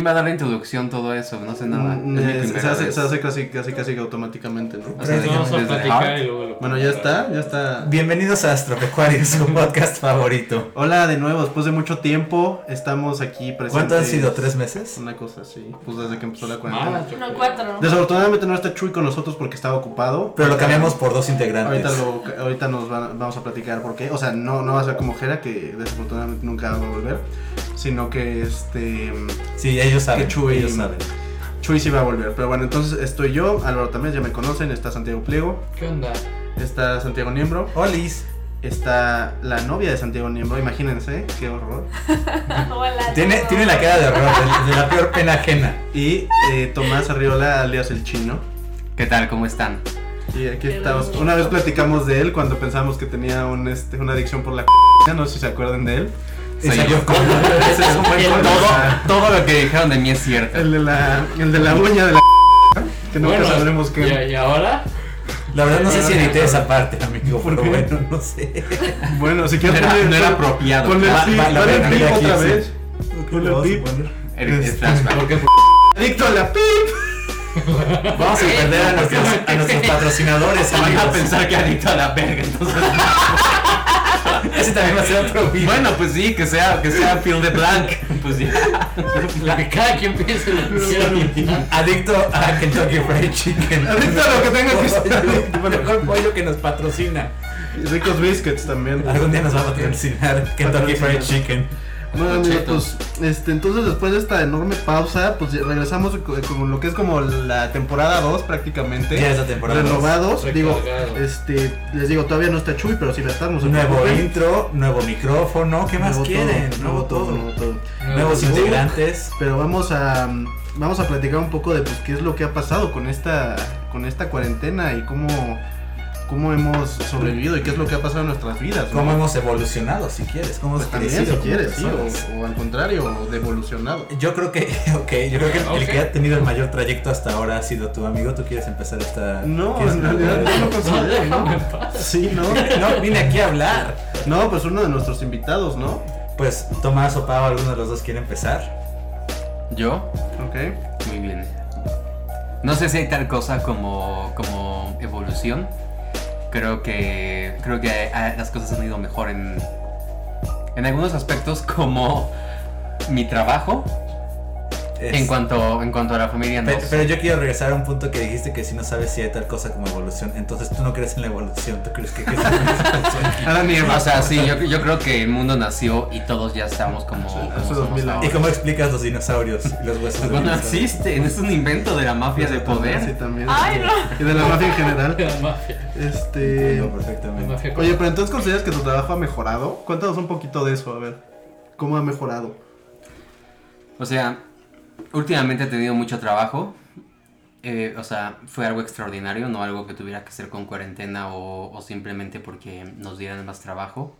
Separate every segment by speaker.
Speaker 1: ¿Quién va a dar la introducción todo eso? No sé nada.
Speaker 2: Mm,
Speaker 1: Es
Speaker 2: se, hace, se hace casi, casi, casi que automáticamente, ¿no?
Speaker 1: O sea,
Speaker 3: vamos a
Speaker 1: desde
Speaker 3: platicar y luego lo
Speaker 2: Bueno, ya está, ya está.
Speaker 4: Bienvenidos a Astropecuario, su podcast favorito.
Speaker 2: Hola de nuevo, después de mucho tiempo estamos aquí presentes.
Speaker 4: ¿Cuánto han sido? ¿Tres meses?
Speaker 2: Una cosa así, pues desde que empezó la cuarentena.
Speaker 5: No, cuatro.
Speaker 2: Desafortunadamente no está Chuy con nosotros porque estaba ocupado.
Speaker 4: Pero lo cambiamos por dos integrantes.
Speaker 2: Ahorita, lo, ahorita nos van- vamos a platicar por qué. O sea, no, no va a ser como Jera, que desafortunadamente nunca va a volver. Sino que este.
Speaker 4: Sí, ellos saben.
Speaker 2: Que Chuy-
Speaker 4: ellos saben.
Speaker 2: Chuy sí va a volver. Pero bueno, entonces estoy yo, Álvaro también, ya me conocen. Está Santiago Pliego,
Speaker 3: ¿Qué onda?
Speaker 2: está Santiago Niembro,
Speaker 4: Olis.
Speaker 2: está la novia de Santiago Niembro. Imagínense, qué horror.
Speaker 5: Hola.
Speaker 4: Tiene, tiene la cara de horror, de, de la peor pena ajena.
Speaker 2: Y eh, Tomás Arriola, alias el chino.
Speaker 1: ¿Qué tal? ¿Cómo están?
Speaker 2: Y aquí
Speaker 5: Qué
Speaker 2: estamos.
Speaker 5: bonito.
Speaker 2: Una vez platicamos de él cuando pensamos que tenía un, este, una adicción por la no sé si se acuerdan de él.
Speaker 1: Soy
Speaker 4: salió
Speaker 1: yo.
Speaker 4: con-
Speaker 2: Ese es un buen
Speaker 1: Todo, lo que dijeron de mí es cierto.
Speaker 2: El de la, el de la uña de la que nunca
Speaker 3: Bueno,
Speaker 2: sabremos
Speaker 3: ¿y,
Speaker 2: qué.
Speaker 3: y ahora?
Speaker 4: La verdad no sé si edité esa parte, amigo,
Speaker 2: ¿Por
Speaker 4: pero
Speaker 2: qué?
Speaker 4: bueno, no sé.
Speaker 2: Bueno, si quieres
Speaker 1: no era apropiado.
Speaker 2: Ponle el pip, otra
Speaker 4: sí.
Speaker 2: vez. Ponle el
Speaker 4: Vamos a
Speaker 2: pip.
Speaker 1: El,
Speaker 2: Este,
Speaker 1: flashback.
Speaker 2: Adicto a la pip.
Speaker 4: Vamos a perder a nuestros, a nuestros patrocinadores,
Speaker 1: Van a pensar que adicto a la verga, entonces.
Speaker 4: Ese también va a ser otro video.
Speaker 1: bueno, pues sí, que sea, que sea Phil de Blanc. Pues ya.
Speaker 3: que cada quien piense lo que quiera.
Speaker 4: Adicto a Kentucky Fried Chicken.
Speaker 2: Adicto a lo que tenga que ser.
Speaker 4: Pollo, mejor pollo que nos patrocina.
Speaker 2: Y Ricos biscuits también.
Speaker 4: Algún día nos va a patrocinar Kentucky Fried Chicken.
Speaker 2: Bueno, amigos, pues, este, entonces después de esta enorme pausa, pues regresamos co- con lo que es como la temporada 2 prácticamente.
Speaker 4: Ya es la temporada dos.
Speaker 2: Renovados. Digo, este, les digo, todavía no está Chuy, pero sí va a estar. No se
Speaker 4: Nuevo
Speaker 2: preocupen.
Speaker 4: intro, nuevo micrófono, ¿qué más
Speaker 2: Nuevo
Speaker 4: quieren?
Speaker 2: todo, Nuevo todo, nuevo todo.
Speaker 4: Nuevos
Speaker 2: Nuevo-
Speaker 4: integrantes.
Speaker 2: Pero vamos a vamos a platicar un poco de pues qué es lo que ha pasado con esta con esta cuarentena y cómo cómo hemos sobrevivido y qué es lo que ha pasado en nuestras vidas. ¿no?
Speaker 4: ¿Cómo hemos evolucionado, si quieres? ¿Cómo
Speaker 2: Pues
Speaker 4: hemos
Speaker 2: también
Speaker 4: crecido
Speaker 2: si quieres, sí, o, o al contrario, devolucionado.
Speaker 4: Yo creo que, ok, yo creo que el que ha tenido el mayor trayecto hasta ahora ha sido tu amigo. ¿Tú quieres empezar esta...?
Speaker 2: No,
Speaker 4: ¿quieres
Speaker 2: en realidad no considero,
Speaker 3: Déjame en
Speaker 2: ¿no? Sí, ¿no?
Speaker 4: No, vine aquí a hablar.
Speaker 2: No, pues uno de nuestros invitados, ¿no?
Speaker 4: Pues Tomás o Pau, alguno de los dos quiere empezar.
Speaker 1: ¿Yo?
Speaker 2: Ok.
Speaker 1: Muy bien. No sé si hay tal cosa como, como evolución. Creo que creo que las cosas han ido mejor en en algunos aspectos como mi trabajo
Speaker 4: Es-
Speaker 1: en cuanto en cuanto a la familia no
Speaker 4: Pe-
Speaker 1: sé.
Speaker 4: Pero yo quiero regresar a un punto que dijiste que si no sabes si hay tal cosa como evolución, entonces tú no crees en la evolución, tú crees que que es una evolución.
Speaker 1: O sea, sí, yo, yo creo que el mundo nació y todos ya estamos como,
Speaker 2: Sí,
Speaker 1: como
Speaker 2: hace
Speaker 1: somos
Speaker 2: 2000 años.
Speaker 1: ahora.
Speaker 4: ¿Y cómo explicas los dinosaurios y los huesos de
Speaker 1: Pues no existen, es un invento de la mafia de
Speaker 2: Sí,
Speaker 1: poder.
Speaker 2: también.
Speaker 5: Ay, no.
Speaker 2: Y de la mafia en general.
Speaker 3: La mafia.
Speaker 2: Este.
Speaker 4: Entiendo
Speaker 3: La
Speaker 4: perfectamente.
Speaker 3: mafia
Speaker 2: Oye, pero entonces consideras que tu trabajo ha mejorado? Cuéntanos un poquito de eso, a ver. ¿Cómo ha mejorado?
Speaker 1: O sea, últimamente he tenido mucho trabajo. Eh, o sea, fue algo extraordinario, no algo que tuviera que hacer con cuarentena o, o simplemente porque nos dieran más trabajo.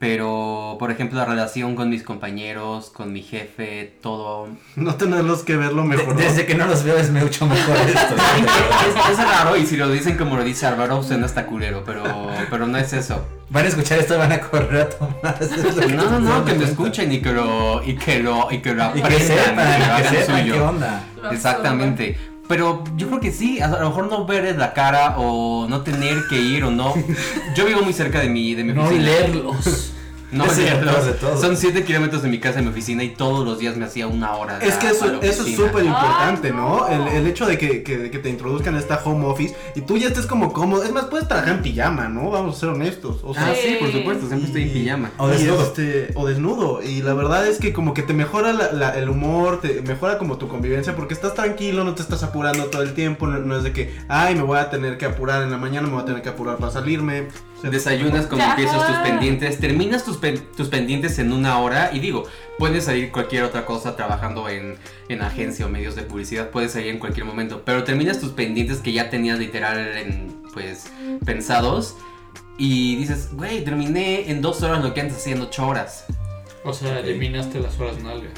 Speaker 1: Pero, por ejemplo, la relación con mis compañeros, con mi jefe, todo...
Speaker 2: No tenerlos que ver lo
Speaker 4: De-
Speaker 2: mejor.
Speaker 4: desde que no los veo es mucho mejor esto.
Speaker 1: es, es raro y si lo dicen como lo dice Álvaro, suena hasta culero, pero, pero no es eso.
Speaker 4: Van a escuchar esto y van a correr a Tomás. es lo que
Speaker 1: No, no, no, que me escuchen y que lo, y que lo, y que lo
Speaker 4: Y
Speaker 1: aprendan,
Speaker 4: que sepan,
Speaker 1: que lo
Speaker 4: que
Speaker 1: hagan
Speaker 4: sepan
Speaker 1: suyo.
Speaker 4: qué onda.
Speaker 5: Lo
Speaker 1: Exactamente. Pero yo creo que sí, a lo mejor no ver la cara o no tener que ir o no. Yo vivo muy cerca de mi, de mi
Speaker 3: No
Speaker 1: oficina.
Speaker 3: leerlos.
Speaker 1: No
Speaker 4: es de todo.
Speaker 1: Son 7 kilómetros de mi casa a mi oficina y todos los días me hacía una hora. de
Speaker 2: Es que eso, eso es súper importante, ¿no?
Speaker 5: no.
Speaker 2: El, el hecho de que, que- que te introduzcan a esta home office y tú ya estés como cómodo. Es más, puedes trabajar en pijama, ¿no? Vamos a ser honestos. O sea,
Speaker 1: Ah,
Speaker 5: Sí.
Speaker 1: por supuesto, siempre estoy en pijama.
Speaker 4: O desnudo.
Speaker 2: este, o desnudo. Y la verdad es que como que te mejora la- la- el humor, te mejora como tu convivencia porque estás tranquilo, no te estás apurando todo el tiempo. No, no es de que, ay, me voy a tener que apurar en la mañana, me voy a tener que apurar para salirme.
Speaker 1: Desayunas
Speaker 5: Ajá.
Speaker 1: empiezas tus pendientes, terminas tus, tus pendientes en una hora y digo, puedes salir cualquier otra cosa trabajando en, en agencia o medios de publicidad, puedes salir en cualquier momento, pero terminas tus pendientes que ya tenías literal en, pues, pensados y dices, güey, terminé en dos horas lo que antes hacía en ocho horas.
Speaker 3: O sea, eliminaste las horas nalga.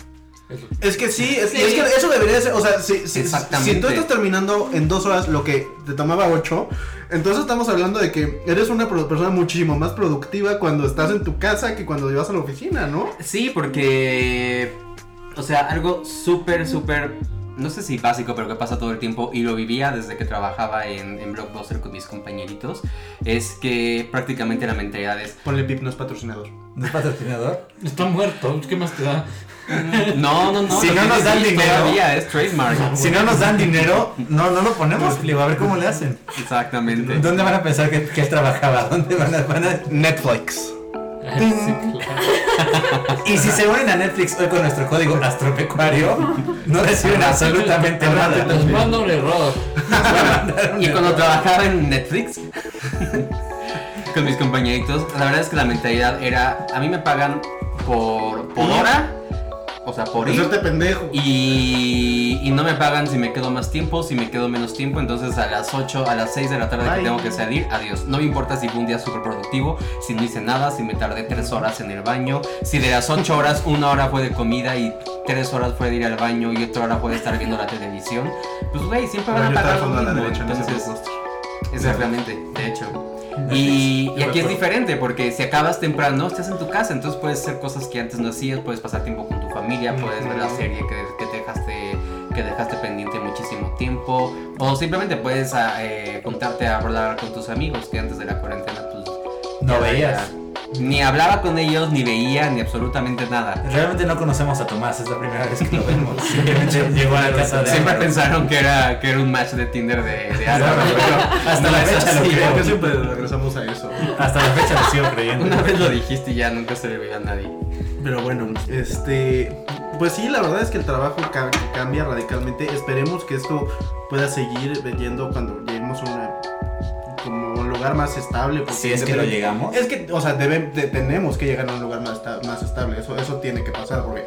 Speaker 2: Es que sí, es, y
Speaker 1: Sí.
Speaker 2: es que eso debería ser, o sea, si, si, si tú estás terminando en dos horas lo que te tomaba ocho, entonces estamos hablando de que eres una persona muchísimo más productiva cuando estás en tu casa que cuando vas a la oficina, ¿no?
Speaker 1: Sí, porque. O sea, algo súper, súper. No sé si básico, pero que pasa todo el tiempo y lo vivía desde que trabajaba en, en Blockbuster con mis compañeritos. Es que prácticamente la mentalidad es.
Speaker 2: Ponle pip, no es patrocinador.
Speaker 4: ¿No es patrocinador?
Speaker 3: Está muerto, ¿qué más te da?
Speaker 1: No, no, no.
Speaker 4: Si no nos dan
Speaker 1: sí,
Speaker 4: dinero.
Speaker 1: Todavía es trademark.
Speaker 4: Si no nos dan dinero, no, no lo ponemos, a ver cómo le hacen.
Speaker 1: Exactamente.
Speaker 4: ¿Dónde van a pensar que, que él trabajaba? ¿Dónde van a, van a-
Speaker 2: Netflix.
Speaker 3: Sí, claro.
Speaker 4: Y si se unen a Netflix hoy con nuestro código astropecuario, no reciben absolutamente nada.
Speaker 3: Nos manda un error.
Speaker 1: Y cuando trabajaba en Netflix con mis compañeritos, la verdad es que la mentalidad era, a mí me pagan por, por hora, o sea, por ir,
Speaker 2: pendejo.
Speaker 1: y, y no me pagan si me quedo más tiempo, si me quedo menos tiempo, entonces a las 8, a las 6 de la tarde que
Speaker 2: Bye.
Speaker 1: tengo que salir, adiós. No me importa si fue un día súper productivo, si no hice nada, si me tardé 3 horas en el baño, si de las 8 horas, una hora fue de comida y 3 horas fue de ir al baño y otra hora fue de estar viendo la televisión, pues güey, siempre van a pagar lo mismo,
Speaker 2: derecha
Speaker 1: entonces...
Speaker 2: blockbuster.
Speaker 1: Exactamente, de hecho. Y, y aquí es diferente porque si acabas temprano, estás en tu casa, entonces puedes hacer cosas que antes no hacías, puedes pasar tiempo con tu familia, puedes ver la serie que, que te dejaste que dejaste pendiente muchísimo tiempo o simplemente puedes ah, eh, a hablar con tus amigos que antes de la cuarentena pues
Speaker 4: No veías.
Speaker 1: Ni hablaba con ellos, ni veía, ni absolutamente nada.
Speaker 4: Realmente no conocemos a Tomás, es la primera vez que lo vemos. Simplemente llegó a la casa de
Speaker 1: Siempre
Speaker 4: Álvaro.
Speaker 1: pensaron que era, que era un match de Tinder de, de Álvaro, pero
Speaker 4: Hasta
Speaker 1: no
Speaker 4: la
Speaker 1: es
Speaker 4: fecha lo
Speaker 1: así.
Speaker 4: creo.
Speaker 2: Porque siempre regresamos a eso.
Speaker 4: Hasta la fecha lo sigo creyendo.
Speaker 1: Una vez lo dijiste y ya nunca se le olvidó a nadie.
Speaker 2: Pero bueno, este. Pues sí, la verdad es que el trabajo ca- cambia radicalmente. Esperemos que esto pueda seguir yendo cuando lleguemos a una. Lugar más estable. porque
Speaker 4: Si es que lo llegamos.
Speaker 2: Es que, o sea, debe- de- tenemos que llegar a un lugar más, esta- más estable. Eso, eso tiene que pasar, porque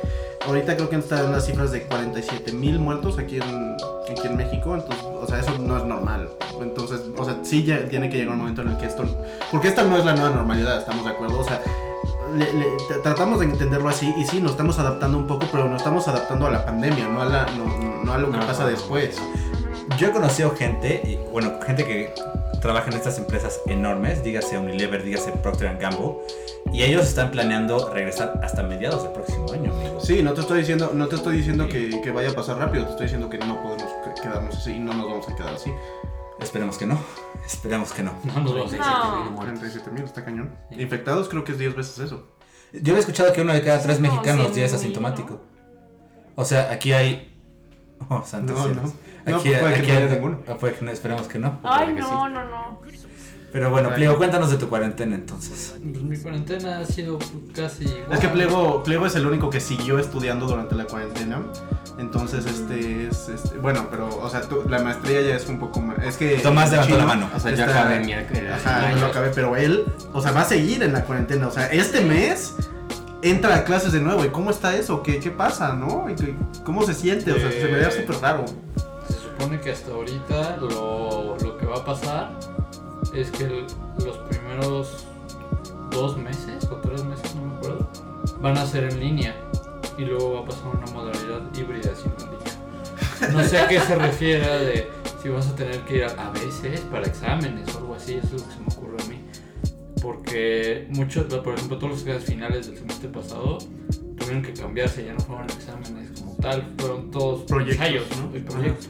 Speaker 2: ahorita creo que están las cifras de 47 mil muertos aquí en, aquí en México. Entonces, o sea, eso no es normal. Entonces, o sea, sí ya tiene que llegar un momento en el que esto. Porque esta no es la nueva normalidad, estamos de acuerdo. O sea, le- le- tratamos de entenderlo así y sí, nos estamos adaptando un poco, pero nos estamos adaptando a la pandemia, no a, la, no, no a lo que
Speaker 1: No,
Speaker 2: pasa después.
Speaker 4: Yo he conocido gente, y, bueno, gente que trabaja en estas empresas enormes, dígase Unilever, dígase Procter Gamble, y ellos están planeando regresar hasta mediados del próximo año, amigo.
Speaker 2: Sí, no te estoy diciendo, no te estoy diciendo que, que vaya a pasar rápido, te estoy diciendo que no podemos que- quedarnos así y no nos vamos a quedar así.
Speaker 4: Esperemos que no. Esperemos que no.
Speaker 3: No nos vamos a
Speaker 6: No.
Speaker 2: 47 mil, está cañón.
Speaker 3: Sí.
Speaker 2: Infectados creo que es 10 veces eso.
Speaker 4: Yo había escuchado que uno de cada tres
Speaker 6: No,
Speaker 4: mexicanos
Speaker 6: sí,
Speaker 4: ya es asintomático. O sea, aquí hay. Oh, santos
Speaker 2: No,
Speaker 4: cielos.
Speaker 2: no. No,
Speaker 4: Aquí,
Speaker 2: puede que
Speaker 4: aquí
Speaker 2: no
Speaker 4: hay-
Speaker 2: haya ninguno.
Speaker 4: ah, puede que no, esperemos que no.
Speaker 6: Ay,
Speaker 1: que
Speaker 6: no,
Speaker 1: sí.
Speaker 6: no, no.
Speaker 4: Pero bueno,
Speaker 2: Ay.
Speaker 4: Pliego, cuéntanos de tu cuarentena entonces.
Speaker 3: Pues mi cuarentena ha sido casi igual.
Speaker 2: Es que Pliego, Pliego es el único que siguió estudiando durante la cuarentena. Entonces, este es. Este, bueno, pero, o sea, tú- la maestría ya es un poco más. Es que.
Speaker 4: Tomás levantó
Speaker 2: Chino
Speaker 4: la mano.
Speaker 1: O sea, yo acabé mi
Speaker 2: Ajá, no lo acabé, pero él, o sea, va a seguir en la cuarentena. O sea, este mes entra a clases de nuevo. ¿Y cómo está eso? ¿Qué, qué pasa, no? ¿Y qué- ¿Cómo se siente? O sea, se me da
Speaker 3: Eh,
Speaker 2: súper raro.
Speaker 3: Se supone que hasta ahorita lo, lo que va a pasar es que el- los primeros dos meses o tres meses, no me acuerdo, van a ser en línea y luego va a pasar una modalidad híbrida sin línea. No sé a qué se refiere de si vas a tener que ir a, a veces para exámenes o algo así, eso es lo que se me. Porque muchos, por ejemplo, todos los exámenes finales del semestre pasado tuvieron que cambiarse, ya no fueron exámenes como tal, fueron todos
Speaker 2: Proyectos,
Speaker 3: ensayos
Speaker 2: ¿no?
Speaker 3: y proyectos.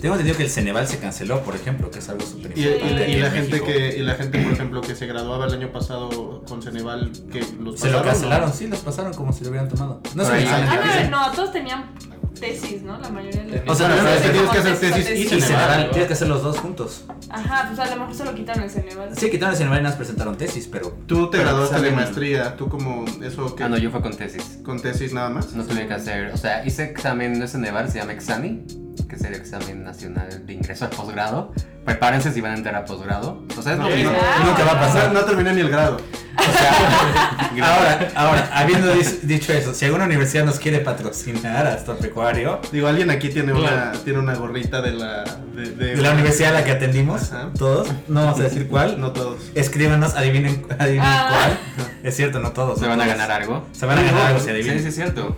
Speaker 4: Tengo entendido que el Ceneval se canceló, por ejemplo, que es algo súper
Speaker 2: Y, y la- y gente que, y la gente, por ejemplo, que se graduaba el año pasado con Ceneval, que los
Speaker 4: Se lo
Speaker 2: pasaron,
Speaker 4: cancelaron,
Speaker 2: ¿no?
Speaker 4: sí, los pasaron como si lo hubieran tomado. No es
Speaker 1: ahí.
Speaker 6: Ah, no, no, todos tenían tesis, ¿no? La mayoría de
Speaker 4: O sea, no,
Speaker 2: es que
Speaker 4: no,
Speaker 2: tienes que hacer tesis y
Speaker 6: tesis.
Speaker 4: Y
Speaker 2: Ceneval.
Speaker 4: Ceneval, tienes que hacer los dos juntos.
Speaker 6: Ajá, pues a lo mejor se lo quitaron el Ceneval.
Speaker 4: Sí, quitaron el Ceneval y nos presentaron tesis, pero
Speaker 2: Tú te
Speaker 4: Pero
Speaker 2: graduaste de maestría, tú como eso que
Speaker 1: Ah, no, yo fue con tesis.
Speaker 2: con tesis nada más.
Speaker 1: No tuve que hacer, o sea, hice examen, no es en Nevar, se llama Exami, que es el examen nacional de ingreso al posgrado. Prepárense si van a entrar a posgrado. O sea, es lo
Speaker 2: No,
Speaker 1: mismo.
Speaker 6: Ah,
Speaker 4: nunca va a
Speaker 2: No,
Speaker 4: pasar.
Speaker 2: no terminé ni el grado.
Speaker 1: O sea,
Speaker 4: Ahora, ahora, habiendo dicho eso, si alguna universidad nos quiere patrocinar hasta pecuario,
Speaker 2: Digo, alguien aquí tiene una, tiene una gorrita de la de, de-
Speaker 4: de la universidad a la que atendimos,
Speaker 2: Ajá.
Speaker 4: todos, no vamos a decir cuál,
Speaker 2: No todos.
Speaker 4: escríbanos, adivinen, adivinen
Speaker 6: Ah.
Speaker 4: cuál. Es cierto, no todos.
Speaker 1: se
Speaker 4: no
Speaker 1: van a
Speaker 4: todos.
Speaker 1: ganar algo.
Speaker 4: Se van a ganar algo si
Speaker 1: Sí,
Speaker 4: adivinen.
Speaker 1: sí, es cierto.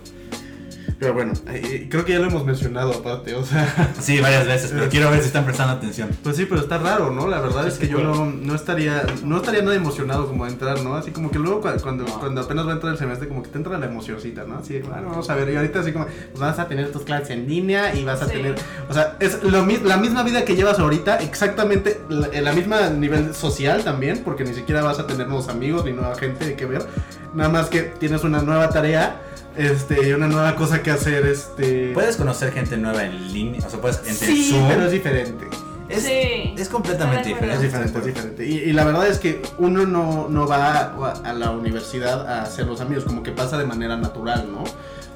Speaker 2: Pero bueno, eh, creo que ya lo hemos mencionado aparte, o sea,
Speaker 4: Sí, varias veces, pero quiero ver si están prestando atención.
Speaker 2: pues sí, pero está raro, ¿no? La verdad
Speaker 3: Sí,
Speaker 2: es
Speaker 3: sí,
Speaker 2: que yo no, no estaría no estaría nada emocionado como de entrar, ¿no? Así como que luego cua- cuando,
Speaker 3: No.
Speaker 2: cuando apenas va a entrar el semestre como que te entra la emocioncita, ¿no? Así, bueno, vamos a ver, y ahorita así como, pues vas a tener tus clases en línea y vas a
Speaker 6: Sí.
Speaker 2: tener, o sea, es lo, la misma vida que llevas ahorita, exactamente la, la misma nivel social también, porque ni siquiera vas a tener nuevos amigos ni nueva gente que ver, nada más que tienes una nueva tarea, este, una nueva cosa que hacer, este...
Speaker 4: Puedes conocer gente nueva en línea, o sea, puedes entre
Speaker 2: Sí,
Speaker 4: Zoom.
Speaker 2: pero es diferente.
Speaker 4: Es,
Speaker 6: Sí.
Speaker 4: es completamente
Speaker 6: de
Speaker 2: Es
Speaker 4: diferente.
Speaker 2: diferente, es diferente. Y, y la verdad es que uno no, no va a, a la universidad a hacer los amigos, como que pasa de manera natural, ¿no?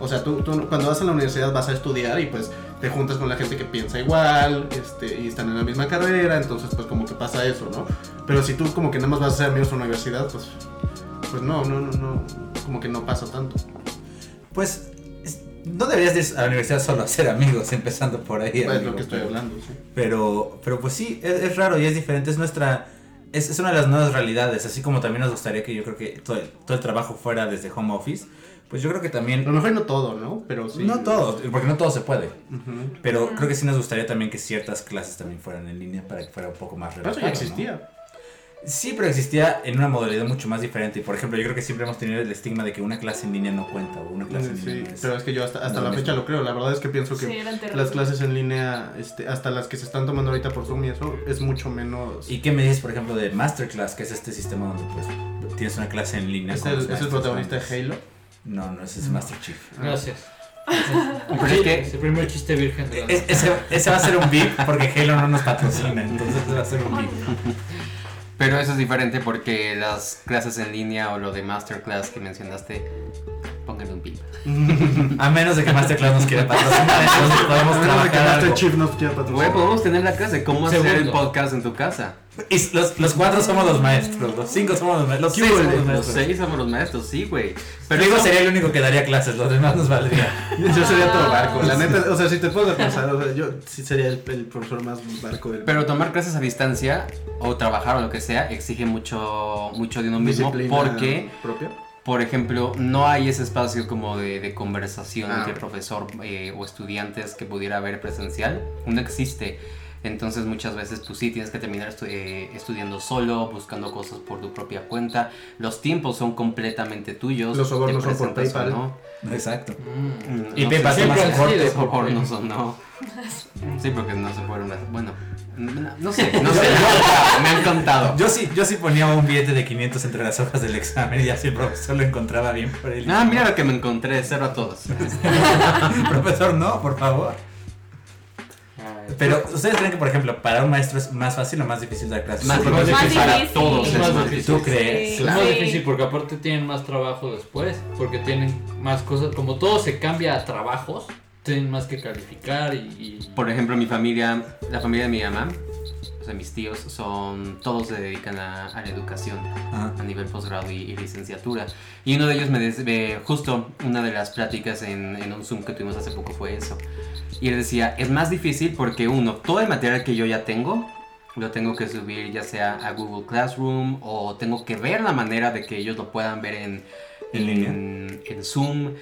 Speaker 2: O sea, tú, tú cuando vas a la universidad vas a estudiar y pues te juntas con la gente que piensa igual, este, y están en la misma carrera, entonces pues como que pasa eso, ¿no? Pero si tú como que nada más vas a ser amigos en la universidad, pues, pues no, no, no, no, como que no pasa tanto.
Speaker 4: Pues es- no deberías ir a la universidad solo a hacer amigos, empezando por ahí.
Speaker 2: Pues es lo que estoy
Speaker 4: pero-
Speaker 2: hablando, sí.
Speaker 4: Pero, pero pues sí, es, es raro y es diferente, es nuestra... Es, es una de las nuevas realidades, así como también nos gustaría que yo creo que todo el, todo el trabajo fuera desde home office, pues yo creo que
Speaker 2: A
Speaker 4: también...
Speaker 2: lo mejor no todo, ¿no? Pero sí.
Speaker 4: No todo, porque no todo se puede, pero creo que sí nos gustaría también que ciertas clases también fueran en línea para que fuera un poco más
Speaker 2: Pero eso
Speaker 4: relajado.
Speaker 2: ya
Speaker 4: ¿no? Sí, pero existía en una modalidad mucho más diferente. Y por ejemplo, yo creo que siempre hemos tenido el estigma de que una clase en línea no cuenta o una clase en línea es.
Speaker 2: pero es que yo hasta, hasta la
Speaker 4: mismo.
Speaker 2: fecha lo creo. La verdad es que pienso que
Speaker 6: Sí,
Speaker 2: las clases en línea, este, hasta las que se están tomando ahorita por Zoom y eso, es mucho menos.
Speaker 4: ¿Y qué me dices, por ejemplo, de Masterclass, que es este sistema donde pues tienes una clase en línea?
Speaker 2: ¿Es el, es el protagonista de? Halo?
Speaker 4: No, no, ese es Master Chief.
Speaker 3: Gracias.
Speaker 1: Pero es que-
Speaker 3: Es el primer chiste virgen de la
Speaker 4: Es- ese, ese va a ser un beat porque Halo no nos patrocina, entonces va a ser un beat.
Speaker 1: Pero eso es diferente porque las clases en línea o lo de masterclass que mencionaste.
Speaker 4: A menos de que Masterclass nos quiera patrocinar, entonces podemos
Speaker 2: A menos de que
Speaker 4: trabajar
Speaker 2: Master
Speaker 4: algo.
Speaker 2: Chief nos quiera patrocinar.
Speaker 1: Güey, podemos tener la clase, cómo hacer el podcast en tu casa.
Speaker 4: Y los, los cuatro somos los maestros, los cinco somos los maestros, los
Speaker 2: ¿Qué
Speaker 4: seis somos los
Speaker 1: Los
Speaker 4: maestros.
Speaker 1: seis somos los maestros, sí, güey.
Speaker 4: Pero digo, sería el único que daría clases, los demás nos valdría.
Speaker 2: Yo sería todo barco. La neta, o sea, si te puedo pensar, o sea, yo sí sería el, el profesor más barco del
Speaker 1: Pero tomar clases a distancia o trabajar o lo que sea exige mucho, mucho de uno mismo
Speaker 2: disciplina
Speaker 1: porque,
Speaker 2: propia.
Speaker 1: Por ejemplo, no hay ese espacio como de, de conversación
Speaker 2: Ah.
Speaker 1: entre profesor eh, o estudiantes que pudiera haber presencial. No existe. Entonces muchas veces tú sí tienes que terminar estu- eh, estudiando solo, buscando cosas por tu propia cuenta. Los tiempos son completamente tuyos.
Speaker 2: Los sobornos
Speaker 1: te
Speaker 2: son por
Speaker 1: presentas o
Speaker 2: PayPal.
Speaker 1: no.
Speaker 4: Exacto.
Speaker 3: Mm.
Speaker 4: Y
Speaker 1: no
Speaker 4: PayPal
Speaker 1: sé,
Speaker 4: toma
Speaker 1: siempre
Speaker 4: su
Speaker 1: han sido
Speaker 4: corte.
Speaker 1: sobornos o no. Sí, porque no se fueron. Bueno, no, no sé, no sé. me han contado, me han contado.
Speaker 4: Yo sí, yo sí ponía un billete de 500 entre las hojas del examen y así el profesor lo encontraba bien por él.
Speaker 1: Ah, mira lo que me encontré, cero a todos.
Speaker 4: profesor, no, por favor. Pero, ¿ustedes creen que, por ejemplo, para un maestro es más fácil o más difícil dar clases?
Speaker 1: Más
Speaker 3: Súper
Speaker 1: difícil
Speaker 6: más
Speaker 1: para todos
Speaker 3: Es
Speaker 1: es
Speaker 3: más
Speaker 1: más
Speaker 3: difícil.
Speaker 4: ¿Tú crees?
Speaker 6: Sí.
Speaker 3: Es más difícil porque aparte tienen más trabajo después, porque tienen más cosas, como todo se cambia a trabajos, tienen más que calificar y... y-
Speaker 1: Por ejemplo, mi familia, la familia de mi mamá, o sea, mis tíos, son todos se dedican a, a la educación
Speaker 4: Ajá.
Speaker 1: a nivel posgrado y, y licenciatura. Y uno de ellos me des- me- justo una de las pláticas en, en un Zoom que tuvimos hace poco fue eso. Y él decía, es más difícil porque uno, todo el material que yo ya tengo, lo tengo que subir ya sea a Google Classroom o tengo que ver la manera de que ellos lo puedan ver en,
Speaker 4: En
Speaker 1: en, en Zoom.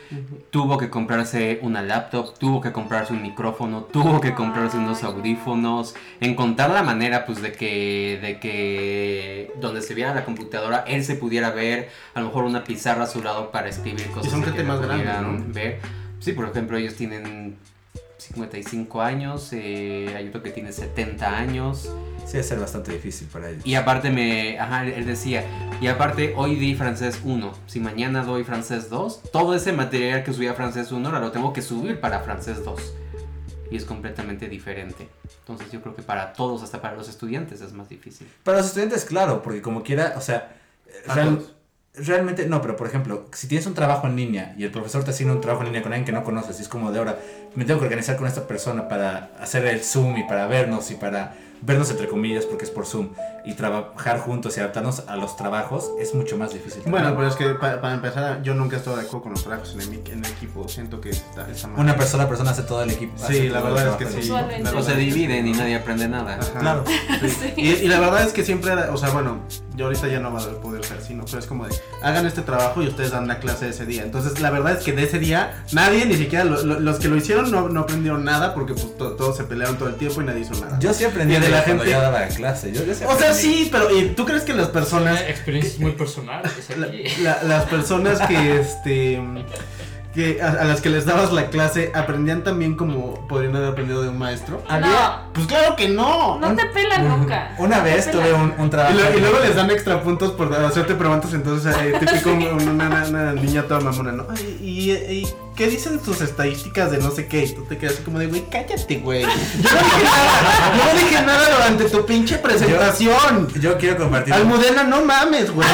Speaker 1: Tuvo que comprarse una laptop, tuvo que comprarse un micrófono, tuvo que comprarse unos audífonos, encontrar la manera pues de que, de que donde se viera la computadora, él se pudiera ver, a lo mejor una pizarra a su lado para escribir cosas
Speaker 2: son
Speaker 1: que
Speaker 2: gente
Speaker 1: le
Speaker 2: más grande,
Speaker 1: pudieran
Speaker 2: ¿no?
Speaker 1: ver. Sí, por ejemplo, ellos tienen 55 años, eh, hay otro que tiene 70 años.
Speaker 4: Sí, debe ser bastante difícil para ellos.
Speaker 1: Y aparte me, ajá, él decía, y aparte hoy di francés 1, si mañana doy francés 2, todo ese material que subía francés 1 ahora lo tengo que subir para francés 2. Y es completamente diferente. Entonces yo creo que para todos, hasta para los estudiantes, es más difícil.
Speaker 4: Para los estudiantes, claro, porque como quiera, o sea, real-. Realmente, no, pero por ejemplo, si tienes un trabajo en línea y el profesor te asigna un trabajo en línea con alguien que no conoces, y es como de ahora, me tengo que organizar con esta persona para hacer el Zoom y para vernos y para vernos entre comillas porque es por Zoom y trabajar juntos y adaptarnos a los trabajos es mucho más difícil.
Speaker 2: Bueno,
Speaker 4: también.
Speaker 2: pero es que pa- para empezar, yo nunca he estado de acuerdo con los trabajos en el, mi- en el equipo. Siento que está, está mal.
Speaker 4: una persona persona hace todo el equipo.
Speaker 2: Sí, la verdad es que sí.
Speaker 1: O se dividen y nadie aprende nada.
Speaker 2: Ajá.
Speaker 4: Claro.
Speaker 6: Sí.
Speaker 2: Y, y la verdad es que siempre era, o sea, bueno, yo ahorita ya no va a poder ser así, ¿no? Pero es como de, hagan este trabajo y ustedes dan la clase ese día. Entonces, la verdad es que de ese día, nadie, ni siquiera lo- lo- los que lo hicieron, no, no aprendieron nada porque pues to- todos se pelearon todo el tiempo y nadie hizo nada.
Speaker 4: Yo sí aprendí
Speaker 2: Y de la gente-
Speaker 4: ya daba clase. Yo, yo sí
Speaker 2: o sea, sí, pero ¿y ¿tú crees que las personas
Speaker 3: Son experiencias muy personales
Speaker 2: La- la- las personas que este que a, a las que les dabas la clase aprendían también como podrían haber aprendido de un maestro.
Speaker 6: No,
Speaker 2: Pues claro que no.
Speaker 6: no te pelan nunca.
Speaker 4: Una
Speaker 6: No
Speaker 4: vez tuve un, un
Speaker 2: Y,
Speaker 4: trabajo.
Speaker 2: lo- y luego les dan extra puntos por hacerte preguntas, entonces eh, típico una, una- una niña toda mamona, ¿no? Ay, y, y qué dicen tus estadísticas de no sé qué? Y tú te quedas así como de, güey, cállate, güey. Yo no dije nada, yo no dije nada durante tu pinche presentación.
Speaker 4: Yo quiero compartir.
Speaker 2: Almudena, no mames, güey.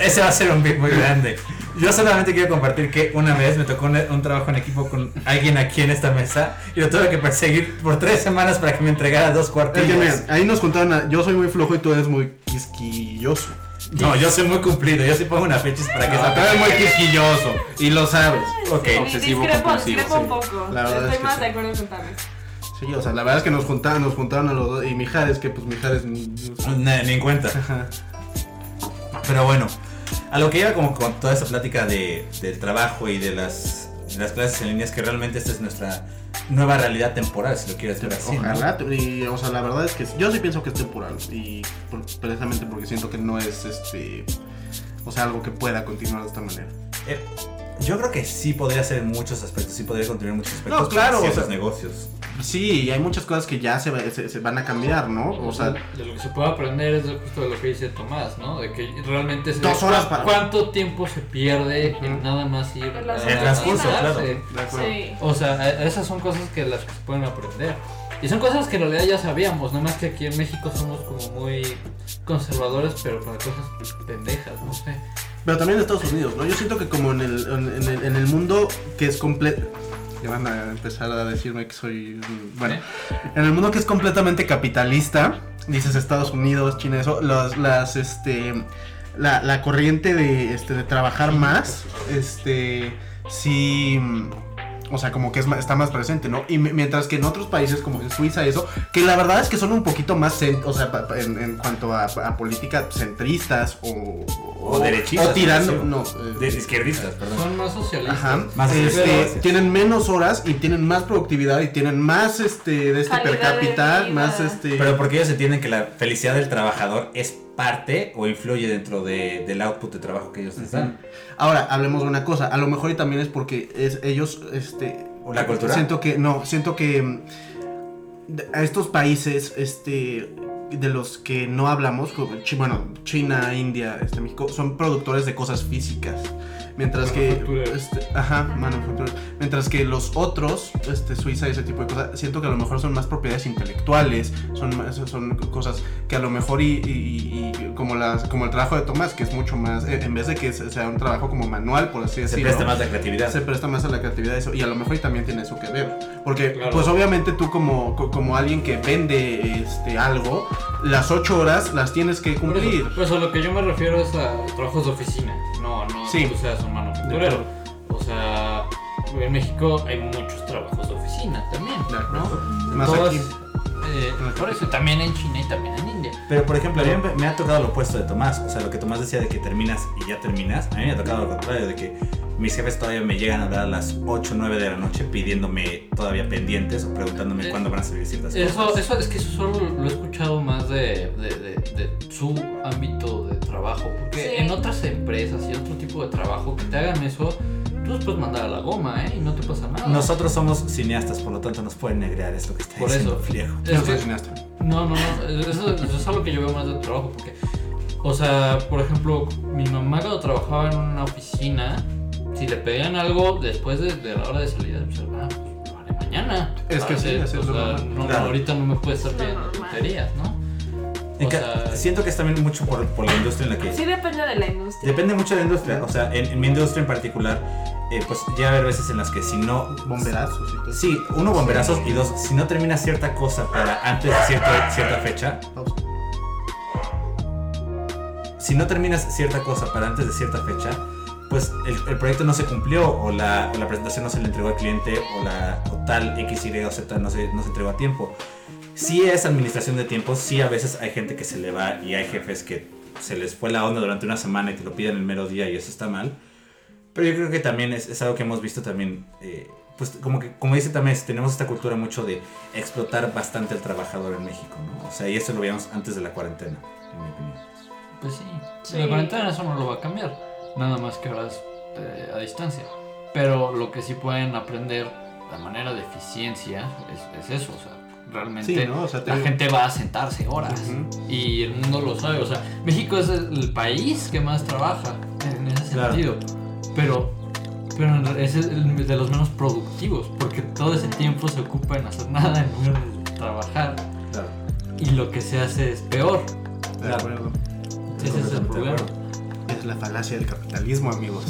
Speaker 4: Ese va a ser un beat muy grande. Yo solamente quiero compartir que una vez me tocó un, un trabajo en equipo con alguien aquí en esta mesa y lo tuve que perseguir por tres semanas para que me entregara dos
Speaker 2: Es que
Speaker 4: cuartillas.
Speaker 2: miren, ahí nos contaron, a- yo soy muy flojo y tú eres muy quisquilloso.
Speaker 4: No, yo soy muy cumplido. Yo sí pongo una fecha para que
Speaker 2: No, tú eres muy quisquilloso y lo sabes.
Speaker 4: Ok.
Speaker 6: Sí,
Speaker 1: Obsesivo
Speaker 6: discrepo,
Speaker 1: compulsivo,
Speaker 6: discrepo
Speaker 1: sí.
Speaker 6: un poco.
Speaker 2: La verdad
Speaker 6: Estoy
Speaker 2: es que
Speaker 6: más
Speaker 2: sí.
Speaker 6: de acuerdo con Tavis.
Speaker 2: Sí, o sea, la verdad es que nos juntaron, nos juntaron a los dos y Mijares, que pues Mijares...
Speaker 4: Ni, ni en cuenta.
Speaker 2: Ajá.
Speaker 4: Pero bueno, a lo que iba como con toda esta plática de, del trabajo y de las, de las clases en línea es que realmente esta es nuestra nueva realidad temporal, si lo quieres ver así. ¿no?
Speaker 2: Ojalá, y, o sea, la verdad es que yo sí pienso que es temporal y por- precisamente porque siento que no es este, o sea, algo que pueda continuar de esta manera.
Speaker 4: Eh, yo creo que sí podría ser en muchos aspectos, sí podría contribuir en muchos aspectos
Speaker 2: No, claro,
Speaker 4: con
Speaker 2: o
Speaker 4: ciertos
Speaker 2: sea-
Speaker 4: negocios.
Speaker 2: Sí, y hay muchas cosas que ya se, se- se van a cambiar, ¿no? O sea,
Speaker 3: de lo que se puede aprender es justo de lo que dice Tomás, ¿no? De que realmente se
Speaker 2: Dos horas para-
Speaker 3: cuánto tiempo se pierde en
Speaker 2: Ujú.
Speaker 3: nada más ir
Speaker 6: En
Speaker 4: El transcurso, claro.
Speaker 2: de acuerdo.
Speaker 6: Sí.
Speaker 3: O sea, a- esas son cosas que las que se pueden aprender. Y son cosas que en realidad ya sabíamos, nada más que aquí en México somos como muy conservadores, pero para cosas pendejas, no sé.
Speaker 2: Pero también en Estados Unidos, ¿no? Yo siento que como en el, en, en el, en el mundo que es completo... Ya van a empezar a decirme que soy... Bueno, en el mundo que es completamente capitalista, dices Estados Unidos, China, eso, las, las este, la, la corriente de, este, de trabajar más, este, sí, o sea, como que es, está más presente, ¿no? Y mi- mientras que en otros países como en Suiza, eso, que la verdad es que son un poquito más, o sea, pa- pa- en, en cuanto a, a políticas centristas o,
Speaker 4: O derechistas,
Speaker 2: o tirando, no, eh,
Speaker 4: De izquierdistas, perdón.
Speaker 3: Son más socialistas.
Speaker 2: Ajá.
Speaker 4: Más
Speaker 2: este, tienen menos horas y tienen más productividad y tienen más este de este per
Speaker 6: Calidad
Speaker 2: cápita, más este
Speaker 4: Pero porque ellos entienden que la felicidad del trabajador es parte o influye dentro de- del output de trabajo que ellos les dan.
Speaker 2: Ahora, hablemos de una cosa, a lo mejor y también es porque es ellos este
Speaker 4: ¿O la cultura?
Speaker 2: Siento que no, siento que mm, a estos países este de los que no hablamos, bueno, China, India, este México, son productores de cosas físicas. Mientras que este, ajá. Mientras que los otros, este Suiza y ese tipo de cosas, siento que a lo mejor son más propiedades intelectuales, son son cosas que a lo mejor y, y- y como las como el trabajo de Tomás, que es mucho más eh, en vez de que sea un trabajo como manual, por así
Speaker 4: Se
Speaker 2: decirlo
Speaker 4: presta más la creatividad.
Speaker 2: se presta más a la creatividad eso y a lo mejor y también tiene eso que ver porque
Speaker 3: Claro.
Speaker 2: pues obviamente tú como, co- como alguien que vende este algo las ocho horas las tienes que cumplir
Speaker 3: eso, por eso lo que yo me refiero es a trabajos de oficina. No, no
Speaker 2: Sí.
Speaker 3: tú seas un manufacturero. O sea, en México hay muchos trabajos de oficina también, ¿no?
Speaker 2: Más
Speaker 3: Todas,
Speaker 2: aquí.
Speaker 3: eh, por eso también en China y también en India.
Speaker 4: Pero por ejemplo, a mí me- me ha tocado lo opuesto de Tomás. O sea, lo que Tomás decía de que terminas y ya terminas. A mí me ha tocado lo contrario, de que mis jefes todavía me llegan a dar a las 8 o 9 de la noche pidiéndome todavía pendientes o preguntándome
Speaker 3: Eh,
Speaker 4: cuándo van a salir ciertas
Speaker 3: Eso,
Speaker 4: cosas.
Speaker 3: eso es que eso solo lo he escuchado más de, de, de- de su ámbito de trabajo. Porque
Speaker 6: Sí.
Speaker 3: en otras empresas y otro tipo de trabajo que te hagan eso, tú los puedes mandar a la goma, ¿eh? Y no te pasa nada.
Speaker 4: Nosotros somos cineastas, por lo tanto nos pueden negrear esto que está
Speaker 3: Por
Speaker 4: diciendo
Speaker 3: eso.
Speaker 4: Fliego.
Speaker 2: Yo
Speaker 3: Es
Speaker 2: no soy cineasta.
Speaker 3: No, no, no. Eso, eso es algo que yo veo más del trabajo. Porque, o sea, por ejemplo, mi mamá cuando trabajaba en una oficina, si le pedían algo después de, de la hora de salida, pues, ah, pues lo haré mañana.
Speaker 2: Es que sí, lo
Speaker 3: sea,
Speaker 2: normal.
Speaker 3: no,
Speaker 4: Claro.
Speaker 3: ahorita no me puedes estar pidiendo tonterías, ¿no? O sea,
Speaker 4: siento que es también mucho por, por la industria en la que...
Speaker 6: Sí depende de la industria.
Speaker 4: Depende mucho de la industria. O sea, en, en mi industria en particular, eh, pues llega a haber veces en las que si no...
Speaker 2: Bomberazos y todo.
Speaker 4: Sí, uno, bomberazos y dos, si no termina cierta cosa para antes de cierta, cierta fecha,
Speaker 2: Pausa.
Speaker 4: si no terminas cierta cosa para antes de cierta fecha, pues el, el proyecto no se cumplió o la, o la presentación no se le entregó al cliente o, la, o tal X, Y o Z no se, no se entregó a tiempo. Sí es administración de tiempo, sí a veces hay gente que se le va y hay jefes que se les fue la onda durante una semana y te lo piden el mero día y eso está mal. Pero yo creo que también es, es algo que hemos visto también, eh, pues como que como dice también, tenemos esta cultura mucho de explotar bastante al trabajador en México, ¿no? O sea, y eso lo veíamos antes de la cuarentena, en mi opinión.
Speaker 3: Pues sí.
Speaker 6: Sí.
Speaker 3: La cuarentena eso no lo va a cambiar. Nada más que ahora es eh, a distancia. Pero lo que sí pueden aprender de manera de eficiencia es, es eso. O sea, realmente
Speaker 2: Sí, ¿no? O sea,
Speaker 3: la
Speaker 2: digo-
Speaker 3: gente va a sentarse horas.
Speaker 2: Ujú.
Speaker 3: Y el mundo lo sabe. O sea, México es el, país que más trabaja en ese
Speaker 4: Claro.
Speaker 3: sentido. Pero, pero es el de los menos productivos. Porque todo ese tiempo se ocupa en hacer nada en lugar de trabajar.
Speaker 4: Claro.
Speaker 3: Y lo que se hace es peor.
Speaker 2: De acuerdo.
Speaker 3: Ese es el problema.
Speaker 2: Es la falacia del capitalismo, amigos.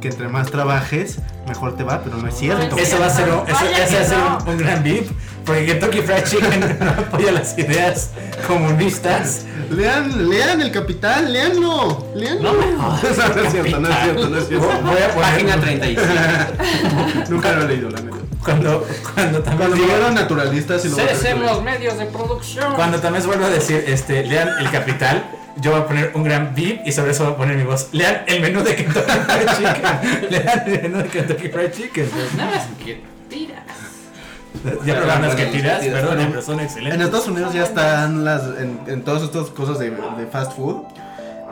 Speaker 2: Que entre más trabajes, mejor te va, pero no es cierto.
Speaker 6: No es
Speaker 4: Eso va a ser un, eso, ese va a ser
Speaker 6: no.
Speaker 4: un, un gran beep, porque Kentucky Fried Chicken no apoya las ideas comunistas.
Speaker 2: Lean, lean el capital, leanlo, leanlo.
Speaker 3: No jodas,
Speaker 2: no, es cierto, no es cierto, no es cierto.
Speaker 4: Voy a poner-
Speaker 1: Página 35.
Speaker 2: Nunca lo he leído, la neta.
Speaker 4: Cuando, cuando también
Speaker 2: Cuando llegaron naturalistas y lo
Speaker 3: los medios de producción.
Speaker 4: cuando también vuelvo a decir, este, lean el capital, yo voy a poner un gran beep y sobre eso voy a poner mi voz. Lean el menú de Kentucky Fried Chicken. Lean el menú de Kentucky Fried Chicken.
Speaker 3: Nada más que tiras.
Speaker 4: Ya probaron las que tiras, perdón,
Speaker 2: pero-
Speaker 4: son excelentes.
Speaker 2: En Estados Unidos ya están las en, en todas estas cosas de, de fast food.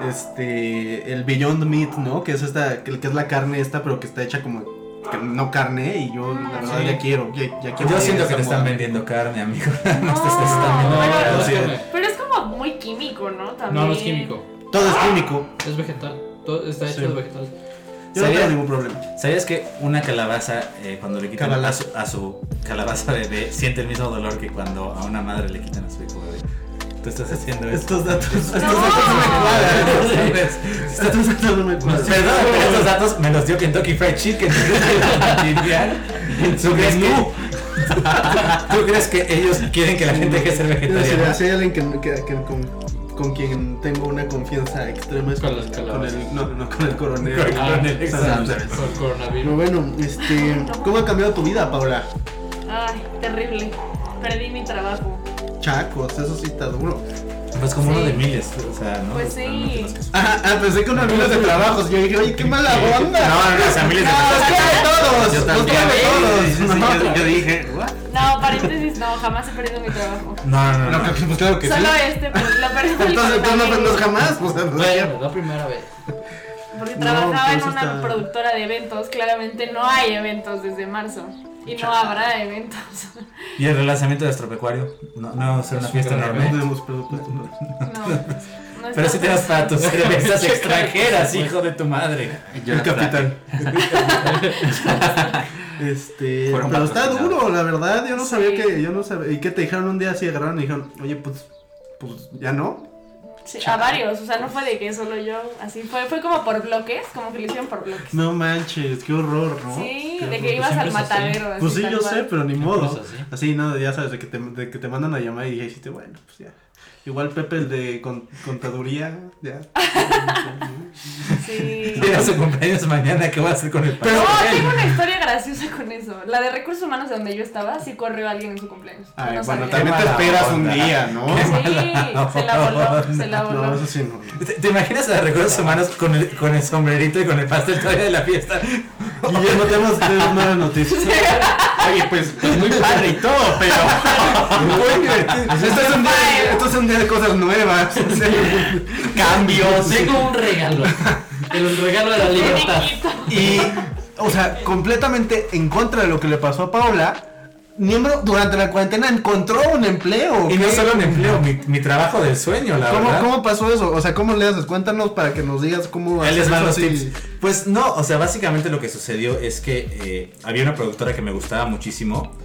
Speaker 2: Este, el Beyond Meat, ¿no? Que es esta, que, es la carne esta, pero que está hecha como no carne y yo la verdad
Speaker 3: Sí.
Speaker 2: ya quiero, ya, ya quiero.
Speaker 4: Yo siento que te están vendiendo carne, amigo. Más te
Speaker 6: No,
Speaker 4: están vendiendo
Speaker 6: bueno,
Speaker 4: carne.
Speaker 3: no,
Speaker 4: Sí.
Speaker 3: no, no.
Speaker 6: Pero es como muy químico, ¿no? También.
Speaker 3: No, no es químico.
Speaker 2: Todo es químico.
Speaker 3: Es vegetal. Todo está hecho
Speaker 2: Sí.
Speaker 3: de vegetal.
Speaker 2: Yo no tengo ningún problema.
Speaker 4: ¿Sabías que una calabaza, eh, cuando le quitan a su, a su calabaza bebé, siente el mismo dolor que cuando a una madre le quitan a su hijo bebé? Tú estás haciendo esto.
Speaker 2: Estos datos, estos
Speaker 6: No.
Speaker 2: datos no me cuadran. Estos datos no me cuadran.
Speaker 4: Perdón, pero estos datos me los dio Kentucky Fried Chicken. ¿Tú crees, que, ¿Tú crees que ellos quieren que la gente deje de ser vegetariana?
Speaker 2: Si hay alguien que, que- que con, con quien tengo una confianza extrema es
Speaker 3: Con
Speaker 2: con,
Speaker 3: las
Speaker 2: con el, no, no, con el coronel.
Speaker 4: Con el coronel,
Speaker 2: Ah. ¿sabes?
Speaker 3: Por
Speaker 2: Pero
Speaker 3: coronavirus.
Speaker 2: bueno, este, ¿cómo ha cambiado tu vida, Paula?
Speaker 6: Ay, terrible. Perdí mi trabajo.
Speaker 2: Chacos, eso sí está duro.
Speaker 4: Pues como
Speaker 6: Sí.
Speaker 4: uno de miles, o sea, ¿no?
Speaker 6: Pues sí.
Speaker 2: Ah, ah, pensé que unos miles de trabajos. Yo dije, oye, qué mala onda.
Speaker 4: No, no, no, o sea, miles de
Speaker 2: No, los quiere todos.
Speaker 1: Yo también. Sí, sí,
Speaker 2: todos.
Speaker 1: sí, yo, yo dije, ¿what?
Speaker 6: No, paréntesis, no, jamás he perdido mi trabajo.
Speaker 4: No, no, no.
Speaker 2: No,
Speaker 4: no.
Speaker 2: pues claro que sí.
Speaker 6: Solo este, pero lo perdí
Speaker 2: Entonces tú no
Speaker 6: coronavirus.
Speaker 2: aprendes jamás. Pues,
Speaker 3: Bueno, la primera vez.
Speaker 6: Porque
Speaker 2: No,
Speaker 6: trabajaba en
Speaker 2: pues
Speaker 6: una
Speaker 2: está-
Speaker 6: productora de eventos. Claramente no hay eventos desde marzo. Y no habrá eventos.
Speaker 4: ¿Y el relanzamiento de Astropecuario? No, no va a ser una
Speaker 3: Es
Speaker 4: fiesta enorme.
Speaker 2: tenemos presupuesto.
Speaker 6: No. no
Speaker 4: Pero
Speaker 6: está
Speaker 4: si tienes para tus cervezas extranjeras, hijo de tu madre.
Speaker 1: Yo
Speaker 2: El capitán. Este,
Speaker 1: Fueron
Speaker 2: pero está duro, la verdad. Yo no
Speaker 6: Sí.
Speaker 2: sabía que, yo no sabía. Y que te dijeron un día así, agarraron y dijeron, oye, pues, pues, ya no.
Speaker 6: Sí, a varios, o sea, no fue de que solo yo, así fue, fue como por bloques, como que lo hicieron por bloques.
Speaker 2: No manches, qué horror, ¿no?
Speaker 6: Sí,
Speaker 2: Qué
Speaker 6: de
Speaker 2: horror.
Speaker 6: que ibas al
Speaker 3: es así.
Speaker 6: matadero.
Speaker 2: Pues sí, yo
Speaker 6: cual.
Speaker 2: sé, pero ni modo.
Speaker 3: así.
Speaker 2: Así, no, ya sabes, de que te, de que te mandan a llamar y dijiste, bueno, pues ya. Igual Pepe, el de con- contaduría, ya.
Speaker 6: Sí.
Speaker 4: Llega su cumpleaños mañana, ¿qué voy a hacer con el
Speaker 6: No,
Speaker 4: pastel?
Speaker 6: tengo una historia graciosa con eso. La de recursos humanos de donde yo estaba, sí corrió alguien en su cumpleaños.
Speaker 2: Ay,
Speaker 6: no
Speaker 2: bueno, también te esperas un día, ¿no?
Speaker 4: Qué
Speaker 6: Sí, se la voló,
Speaker 4: onda.
Speaker 6: se la
Speaker 2: No,
Speaker 6: voló.
Speaker 2: eso sí no.
Speaker 4: ¿Te, te imaginas a recursos humanos con el, con el sombrerito y con el pastel todavía de la fiesta?
Speaker 2: Guillermo, tenemos, tenemos nuevas noticias.
Speaker 1: Oye, pues, pues muy padre y todo, pero.
Speaker 2: Muy divertido. Esto es un día, esto es un día cosas nuevas.
Speaker 1: Cambios.
Speaker 3: Tengo un regalo. El regalo de la libertad.
Speaker 2: Y, o sea, completamente en contra de lo que le pasó a Paula, miembro durante la cuarentena encontró un empleo.
Speaker 4: Y no
Speaker 2: ¿Qué?
Speaker 4: solo un empleo, mi, mi trabajo del sueño, la
Speaker 2: ¿Cómo,
Speaker 4: verdad.
Speaker 2: ¿Cómo pasó eso? O sea, ¿cómo le haces? Cuéntanos para que nos digas cómo hacer
Speaker 4: les van
Speaker 2: eso
Speaker 4: los
Speaker 2: así.
Speaker 4: tips. Pues no, o sea, básicamente lo que sucedió es que eh, había una productora que me gustaba muchísimo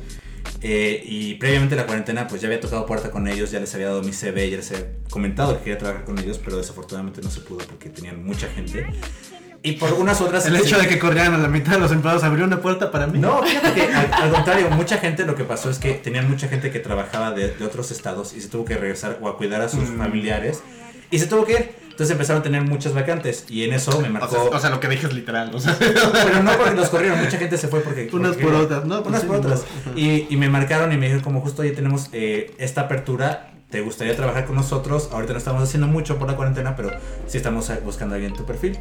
Speaker 4: Eh, y previamente a la cuarentena, pues ya había tocado puerta con ellos, ya les había dado mi CV, ya les había comentado que quería trabajar con ellos, pero desafortunadamente no se pudo porque tenían mucha gente. Y por unas otras...
Speaker 2: El hecho de que corrieran a la mitad de los empleados abrió una puerta para mí.
Speaker 4: No, fíjate que al, al contrario, mucha gente lo que pasó es que tenían mucha gente que trabajaba de, de otros estados y se tuvo que regresar o a cuidar a sus
Speaker 2: Mm.
Speaker 4: familiares y se tuvo que ir. Entonces empezaron a tener muchas vacantes y en eso me
Speaker 2: O
Speaker 4: marcó...
Speaker 2: sea, o sea, lo que dije es literal. O sea,
Speaker 4: pero no porque los corrieron, mucha gente se fue porque...
Speaker 2: unas por otras, ¿no? Pues
Speaker 4: unas
Speaker 2: sí,
Speaker 4: por otras.
Speaker 2: no.
Speaker 4: Y, y me marcaron y me dijeron como justo hoy tenemos eh, esta apertura, ¿te gustaría trabajar con nosotros? Ahorita no estamos haciendo mucho por la cuarentena, pero sí estamos eh, buscando alguien en tu perfil.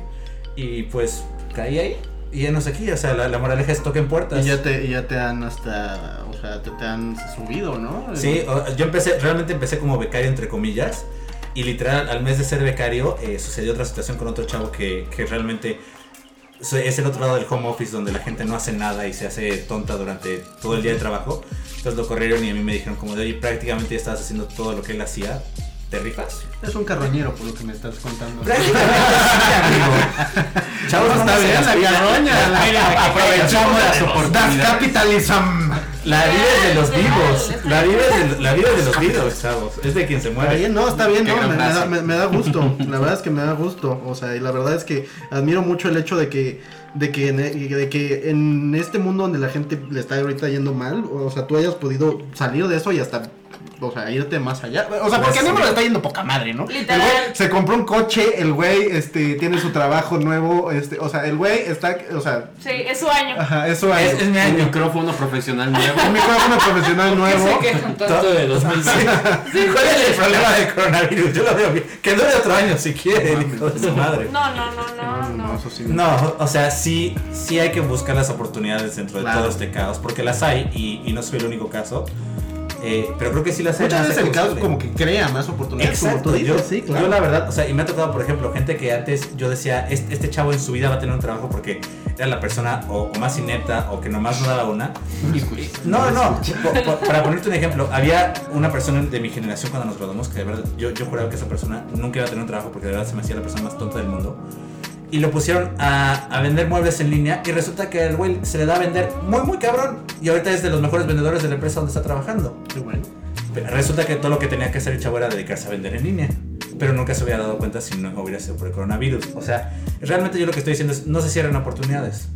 Speaker 4: Y pues caí ahí y ya no sé aquí, o sea, la, la moraleja es toquen puertas.
Speaker 2: Y ya te, y ya te han hasta, o sea, te, te han subido, ¿no?
Speaker 4: Sí, o- yo empecé, realmente empecé como becario entre comillas. Y literal, al mes de ser becario, eh, sucedió otra situación con otro chavo que, que realmente es el otro lado del home office donde la gente no hace nada y se hace tonta durante todo el día de trabajo. Entonces lo corrieron y a mí me dijeron como de, oye, prácticamente ya estabas haciendo todo lo que él hacía. ¿Te rifas?
Speaker 2: Es un carroñero por lo que me estás contando.
Speaker 4: Chavos,
Speaker 2: No, está bien, la carroña.
Speaker 4: aprovechamos las oportunidades.
Speaker 2: capitalism.
Speaker 4: La vida es de los vivos. La vida es de, la vida es de los vivos, chavos. Es de quien se
Speaker 2: Está
Speaker 4: muere.
Speaker 2: bien, no, está bien, no, me, me da, me- me da gusto. La verdad es que me da gusto. O sea, y la verdad es que admiro mucho el hecho de que, de que, en, de que en este mundo donde la gente le está ahorita yendo mal, o sea, tú hayas podido salir de eso y hasta, o sea, irte más allá. O sea, porque a mí me lo está yendo poca madre, ¿no?
Speaker 6: Literal.
Speaker 2: El güey se compró un coche, el güey, este, tiene su trabajo nuevo, este, o sea, el güey está, o sea,
Speaker 6: Sí, es su año.
Speaker 2: ajá, eso
Speaker 4: Es, es mi
Speaker 1: Un
Speaker 4: año.
Speaker 1: micrófono profesional nuevo.
Speaker 2: Un micrófono profesional nuevo.
Speaker 3: ¿Por qué se quejan tanto de 2006?
Speaker 4: ¿Cuál es el problema del coronavirus? Yo lo veo bien. Que dure otro año si quiere, hijo de su madre.
Speaker 6: No, no, no, no, no.
Speaker 2: eso sí.
Speaker 4: No, o sea, sí, sí hay que buscar las oportunidades dentro de
Speaker 2: Claro.
Speaker 4: todo este caos, porque las hay y, y no soy el único caso. Eh, pero creo que sí las hay.
Speaker 2: Muchas veces el caos como que crea más oportunidades, como
Speaker 4: Exacto,
Speaker 2: tú
Speaker 4: yo,
Speaker 2: dices, sí, claro.
Speaker 4: yo la verdad, o sea, y me ha tocado, por ejemplo, gente que antes yo decía, este, este chavo en su vida va a tener un trabajo porque era la persona o, o más inepta o que nomás no daba una. Y- y- no, no, po- para ponerte un ejemplo, había una persona de mi generación cuando nos graduamos que de verdad yo, yo juraba que esa persona nunca iba a tener un trabajo porque de verdad se me hacía la persona más tonta del mundo. Y lo pusieron a, a vender muebles en línea y resulta que el güey se le da a vender muy, muy cabrón. Y ahorita es de los mejores vendedores de la empresa donde está trabajando.
Speaker 2: Qué bueno.
Speaker 4: Pero Resulta que todo lo que tenía que hacer el chavo era dedicarse a vender en línea. Pero nunca se hubiera dado cuenta si no hubiera sido por el coronavirus. O sea, realmente yo lo que estoy diciendo es, no se cierren oportunidades.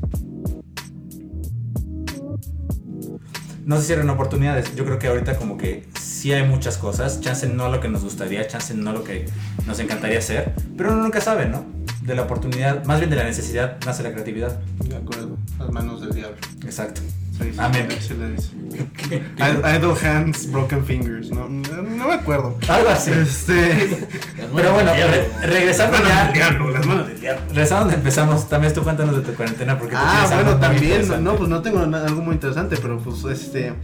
Speaker 4: No se cierren oportunidades. Yo creo que ahorita como que sí hay muchas cosas. Chance no lo que nos gustaría, chance no lo que nos encantaría hacer. Pero uno nunca sabe, ¿no? De la oportunidad, más bien de la necesidad, nace la creatividad.
Speaker 2: De acuerdo. Las manos del diablo.
Speaker 4: Exacto.
Speaker 2: Sí, sí,
Speaker 4: Amén.
Speaker 2: I- Idle hands, broken fingers. No, no, no me acuerdo.
Speaker 4: Algo así.
Speaker 2: Este.
Speaker 4: Pero bueno, re- regresando ya.
Speaker 2: diablo, las manos del diablo.
Speaker 4: Regresando donde empezamos, también tú cuéntanos de tu cuarentena porque
Speaker 2: Ah, bueno, también. No, pues no tengo algo muy interesante, pero pues este.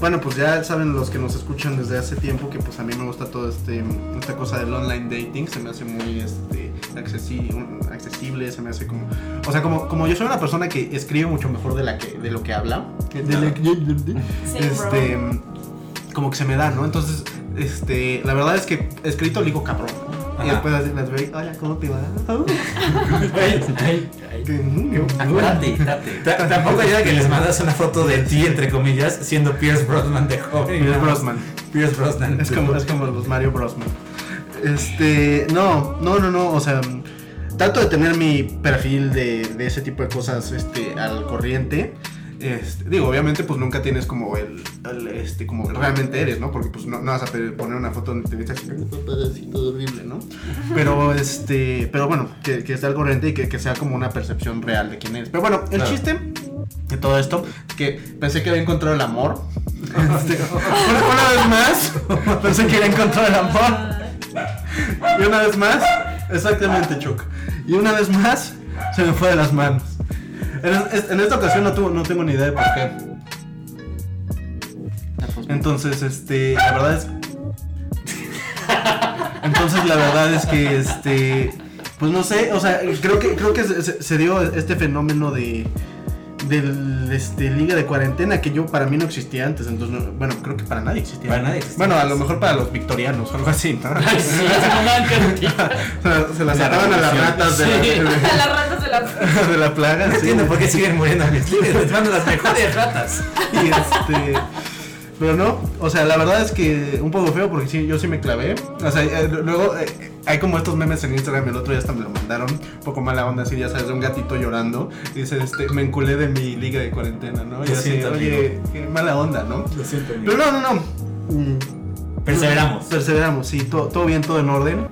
Speaker 2: Bueno, pues ya saben los que nos escuchan desde hace tiempo que pues a mí me gusta todo este esta cosa del online dating, se me hace muy este accesi- accesible, se me hace como o sea, como como yo soy una persona que escribe mucho mejor de la que de lo que habla, de la que-
Speaker 6: Sí,
Speaker 2: este como que se me da, ¿no? Entonces, este, la verdad es que escrito ligo cabrón. Y después así las veo, hola, ¿cómo te va?
Speaker 1: Date, date.
Speaker 4: Tampoco ayuda que les mandas una foto de ti, entre comillas, siendo Pierce Brosnan de joven.
Speaker 2: Pierce Brosnan.
Speaker 4: Pierce Brosnan.
Speaker 2: Es como, es como los Mario Brosman. Este, no, no, no, no, o sea, trato de tener mi perfil de, de ese tipo de cosas este, al corriente. Este, digo, obviamente, pues nunca tienes como el, el, este, como realmente eres, ¿no? Porque pues no, no vas a poner una foto donde te ves así, así todo horrible, ¿no? Pero, este, pero bueno, que, que esté al corriente y que, que sea como una percepción real de quién eres. Pero bueno, el
Speaker 4: Claro.
Speaker 2: chiste de todo esto, que pensé que había encontrado el amor. Este, una, una vez más, pensé que había encontrado el amor. Y una vez más, exactamente, Chuck. Y una vez más, se me fue de las manos. En, es- en esta ocasión no, tuvo- no tengo ni idea de por qué. Entonces, este, la verdad es. Entonces, la verdad es que, este, pues no sé, o sea, creo que creo que se dio este fenómeno de del este liga de cuarentena que yo para mí no existía antes, entonces no- bueno, creo que para nadie existía.
Speaker 4: Para nadie existía.
Speaker 2: Bueno, a lo mejor para los victorianos, algo así, ¿no?
Speaker 3: Sí.
Speaker 2: O se las
Speaker 1: La
Speaker 2: sacaban a las ratas de,
Speaker 6: A
Speaker 2: la,
Speaker 6: las ratas de la.
Speaker 2: de la plaga.
Speaker 4: No
Speaker 2: sí.
Speaker 4: entiendo por qué siguen muriendo mis líderes. Les mando las mejores ratas.
Speaker 2: Y este. Pero no, o sea, la verdad es que un poco feo porque sí, yo sí me clavé. O sea, eh, luego eh, hay como estos memes en Instagram, el otro día hasta me lo mandaron, un poco mala onda, así ya sabes, de un gatito llorando. Y dice, este, me enculé de mi liga de cuarentena, ¿no? Y así, oye, qué mala onda, ¿no?
Speaker 4: Lo siento, amigo.
Speaker 2: Pero no, no, no. Mm,
Speaker 4: Perseveramos.
Speaker 2: Perseveramos, sí, todo, todo bien, todo en orden.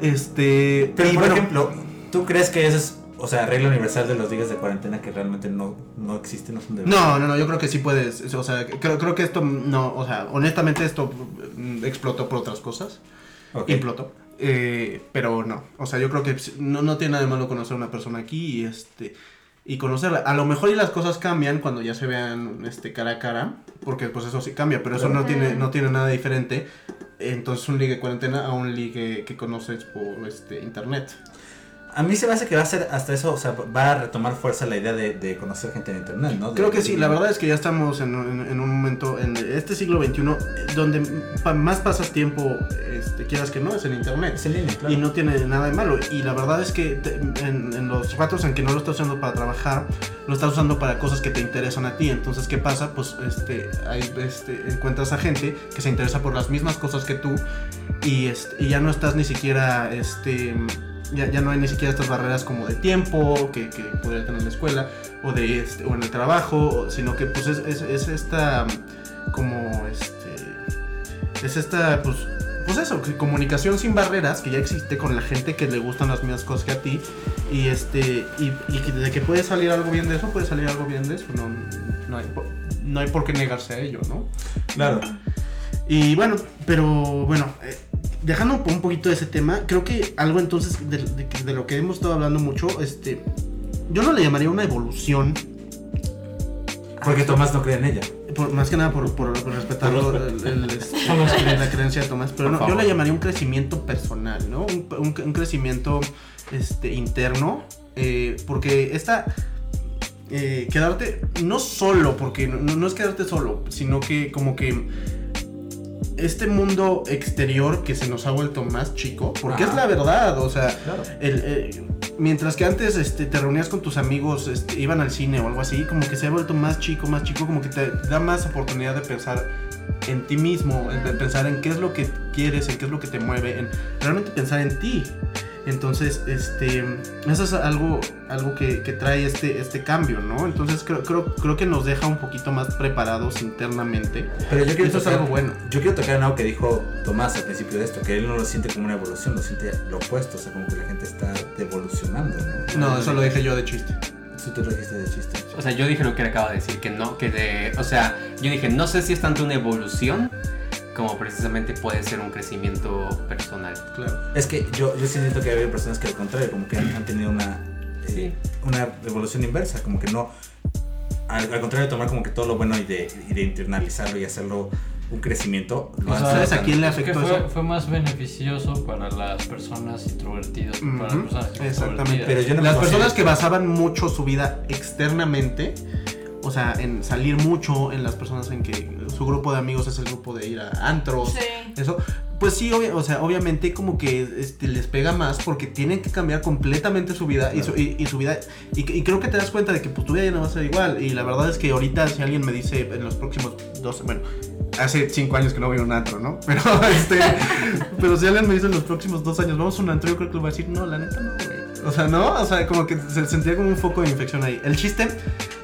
Speaker 2: Este.
Speaker 4: Pero
Speaker 2: y
Speaker 4: por
Speaker 2: bueno,
Speaker 4: ejemplo, ¿tú crees que esa es, o sea, regla universal de los días de cuarentena que realmente no, no existe, no son de
Speaker 2: No, no, no, yo creo que sí puedes. O sea, creo, creo que esto no. O sea, honestamente, esto mm, explotó por otras cosas.
Speaker 4: Ok.
Speaker 2: Implotó. Eh, pero no. O sea, yo creo que no, no tiene nada de malo conocer a una persona aquí y este. Y conocerla. A lo mejor y las cosas cambian cuando ya se vean este cara a cara. Porque pues eso sí cambia. Pero eso no tiene, no tiene nada diferente. Entonces un ligue cuarentena a un ligue que conoces por este internet.
Speaker 4: A mí se me hace que va a ser hasta eso, o sea, va a retomar fuerza la idea de, de conocer gente en internet, ¿no? De-
Speaker 2: Creo que sí, la verdad es que ya estamos en, un- en un momento, en este siglo XXI, donde más pasas tiempo, este, quieras que no, es en internet.
Speaker 4: Es en línea, claro.
Speaker 2: Y no tiene nada de malo. Y la verdad es que te- en, en los ratos en que no lo estás usando para trabajar, lo estás usando para cosas que te interesan a ti. Entonces, ¿qué pasa? Pues este, hay, este, encuentras a gente que se interesa por las mismas cosas que tú y, este, y ya no estás ni siquiera, este, ya, ya no hay ni siquiera estas barreras como de tiempo que, que podría tener la escuela o, de, este, o en el trabajo, sino que pues es, es, es esta como este es esta pues pues eso, comunicación sin barreras que ya existe con la gente que le gustan las mismas cosas que a ti y este y, y de que puede salir algo bien de eso, puede salir algo bien de eso, no, no, hay, por- no hay por qué negarse a ello, ¿no?
Speaker 4: Claro.
Speaker 2: Y bueno, pero bueno, eh, dejando un poquito de ese tema, creo que algo entonces de, de que- de lo que hemos estado hablando mucho, este, yo no le llamaría una evolución,
Speaker 4: Porque Tomás no cree en ella.
Speaker 2: por- más que nada por, por, por respetar la creencia de Tomás, pero no, yo le llamaría un crecimiento personal, ¿no? Un, un- un crecimiento este, interno, eh, porque esta... eh, quedarte no solo, porque no, no es quedarte solo, sino que como que este mundo exterior que se nos ha vuelto más chico, porque es la verdad, o sea,
Speaker 4: Claro.
Speaker 2: el, eh, mientras que antes este, te reunías con tus amigos, este, iban al cine o algo así, como que se ha vuelto más chico, más chico, como que te da más oportunidad de pensar en ti mismo, de pensar en qué es lo que quieres, en qué es lo que te mueve, en realmente pensar en ti. Entonces, este, eso es algo, algo que, que trae este, este cambio, ¿no? Entonces creo, creo, creo que nos deja un poquito más preparados internamente.
Speaker 4: Pero yo quiero
Speaker 2: Eso es
Speaker 4: tocar,
Speaker 2: algo bueno.
Speaker 4: Yo quiero tocar en algo que dijo Tomás al principio de esto, que él no lo siente como una evolución, lo siente lo opuesto, o sea, como que la gente está devolucionando, ¿no?
Speaker 2: No, eso lo dije yo de chiste.
Speaker 4: Sí, tú lo dijiste de chiste.
Speaker 1: O sea, yo dije lo que él acaba de decir, que no, que de... O sea, yo dije, no sé si es tanto una evolución como precisamente puede ser un crecimiento personal.
Speaker 2: Claro.
Speaker 4: Es que yo, yo sí siento que hay personas que al contrario, como que han, han tenido una, eh,
Speaker 1: Sí.
Speaker 4: una evolución inversa, como que no, al, al contrario de tomar como que todo lo bueno y de, y de internalizarlo y hacerlo un crecimiento, lo
Speaker 3: O
Speaker 2: ¿Sabes a quién le afectó
Speaker 3: fue,
Speaker 2: eso?
Speaker 3: fue más beneficioso para las personas introvertidas que para las personas
Speaker 2: Exactamente.
Speaker 4: Pero yo no
Speaker 2: Las personas que basaban mucho su vida externamente, o sea, en salir mucho, en las personas en que su grupo de amigos es el grupo de ir a antros,
Speaker 6: Sí.
Speaker 2: eso, pues sí, obvia- o sea, obviamente como que este, les pega más porque tienen que cambiar completamente su vida y, su, y, y su vida, y, y creo que te das cuenta de que pues, tu vida ya no va a ser igual, y la verdad es que ahorita si alguien me dice en los próximos dos, bueno, hace cinco años que no voy a un antro, ¿no? Pero este, pero si alguien me dice en los próximos dos años vamos a un antro, yo creo que le voy a decir, no, la neta no, güey. O sea, ¿no? O sea, como que se sentía como un foco de infección ahí. El chiste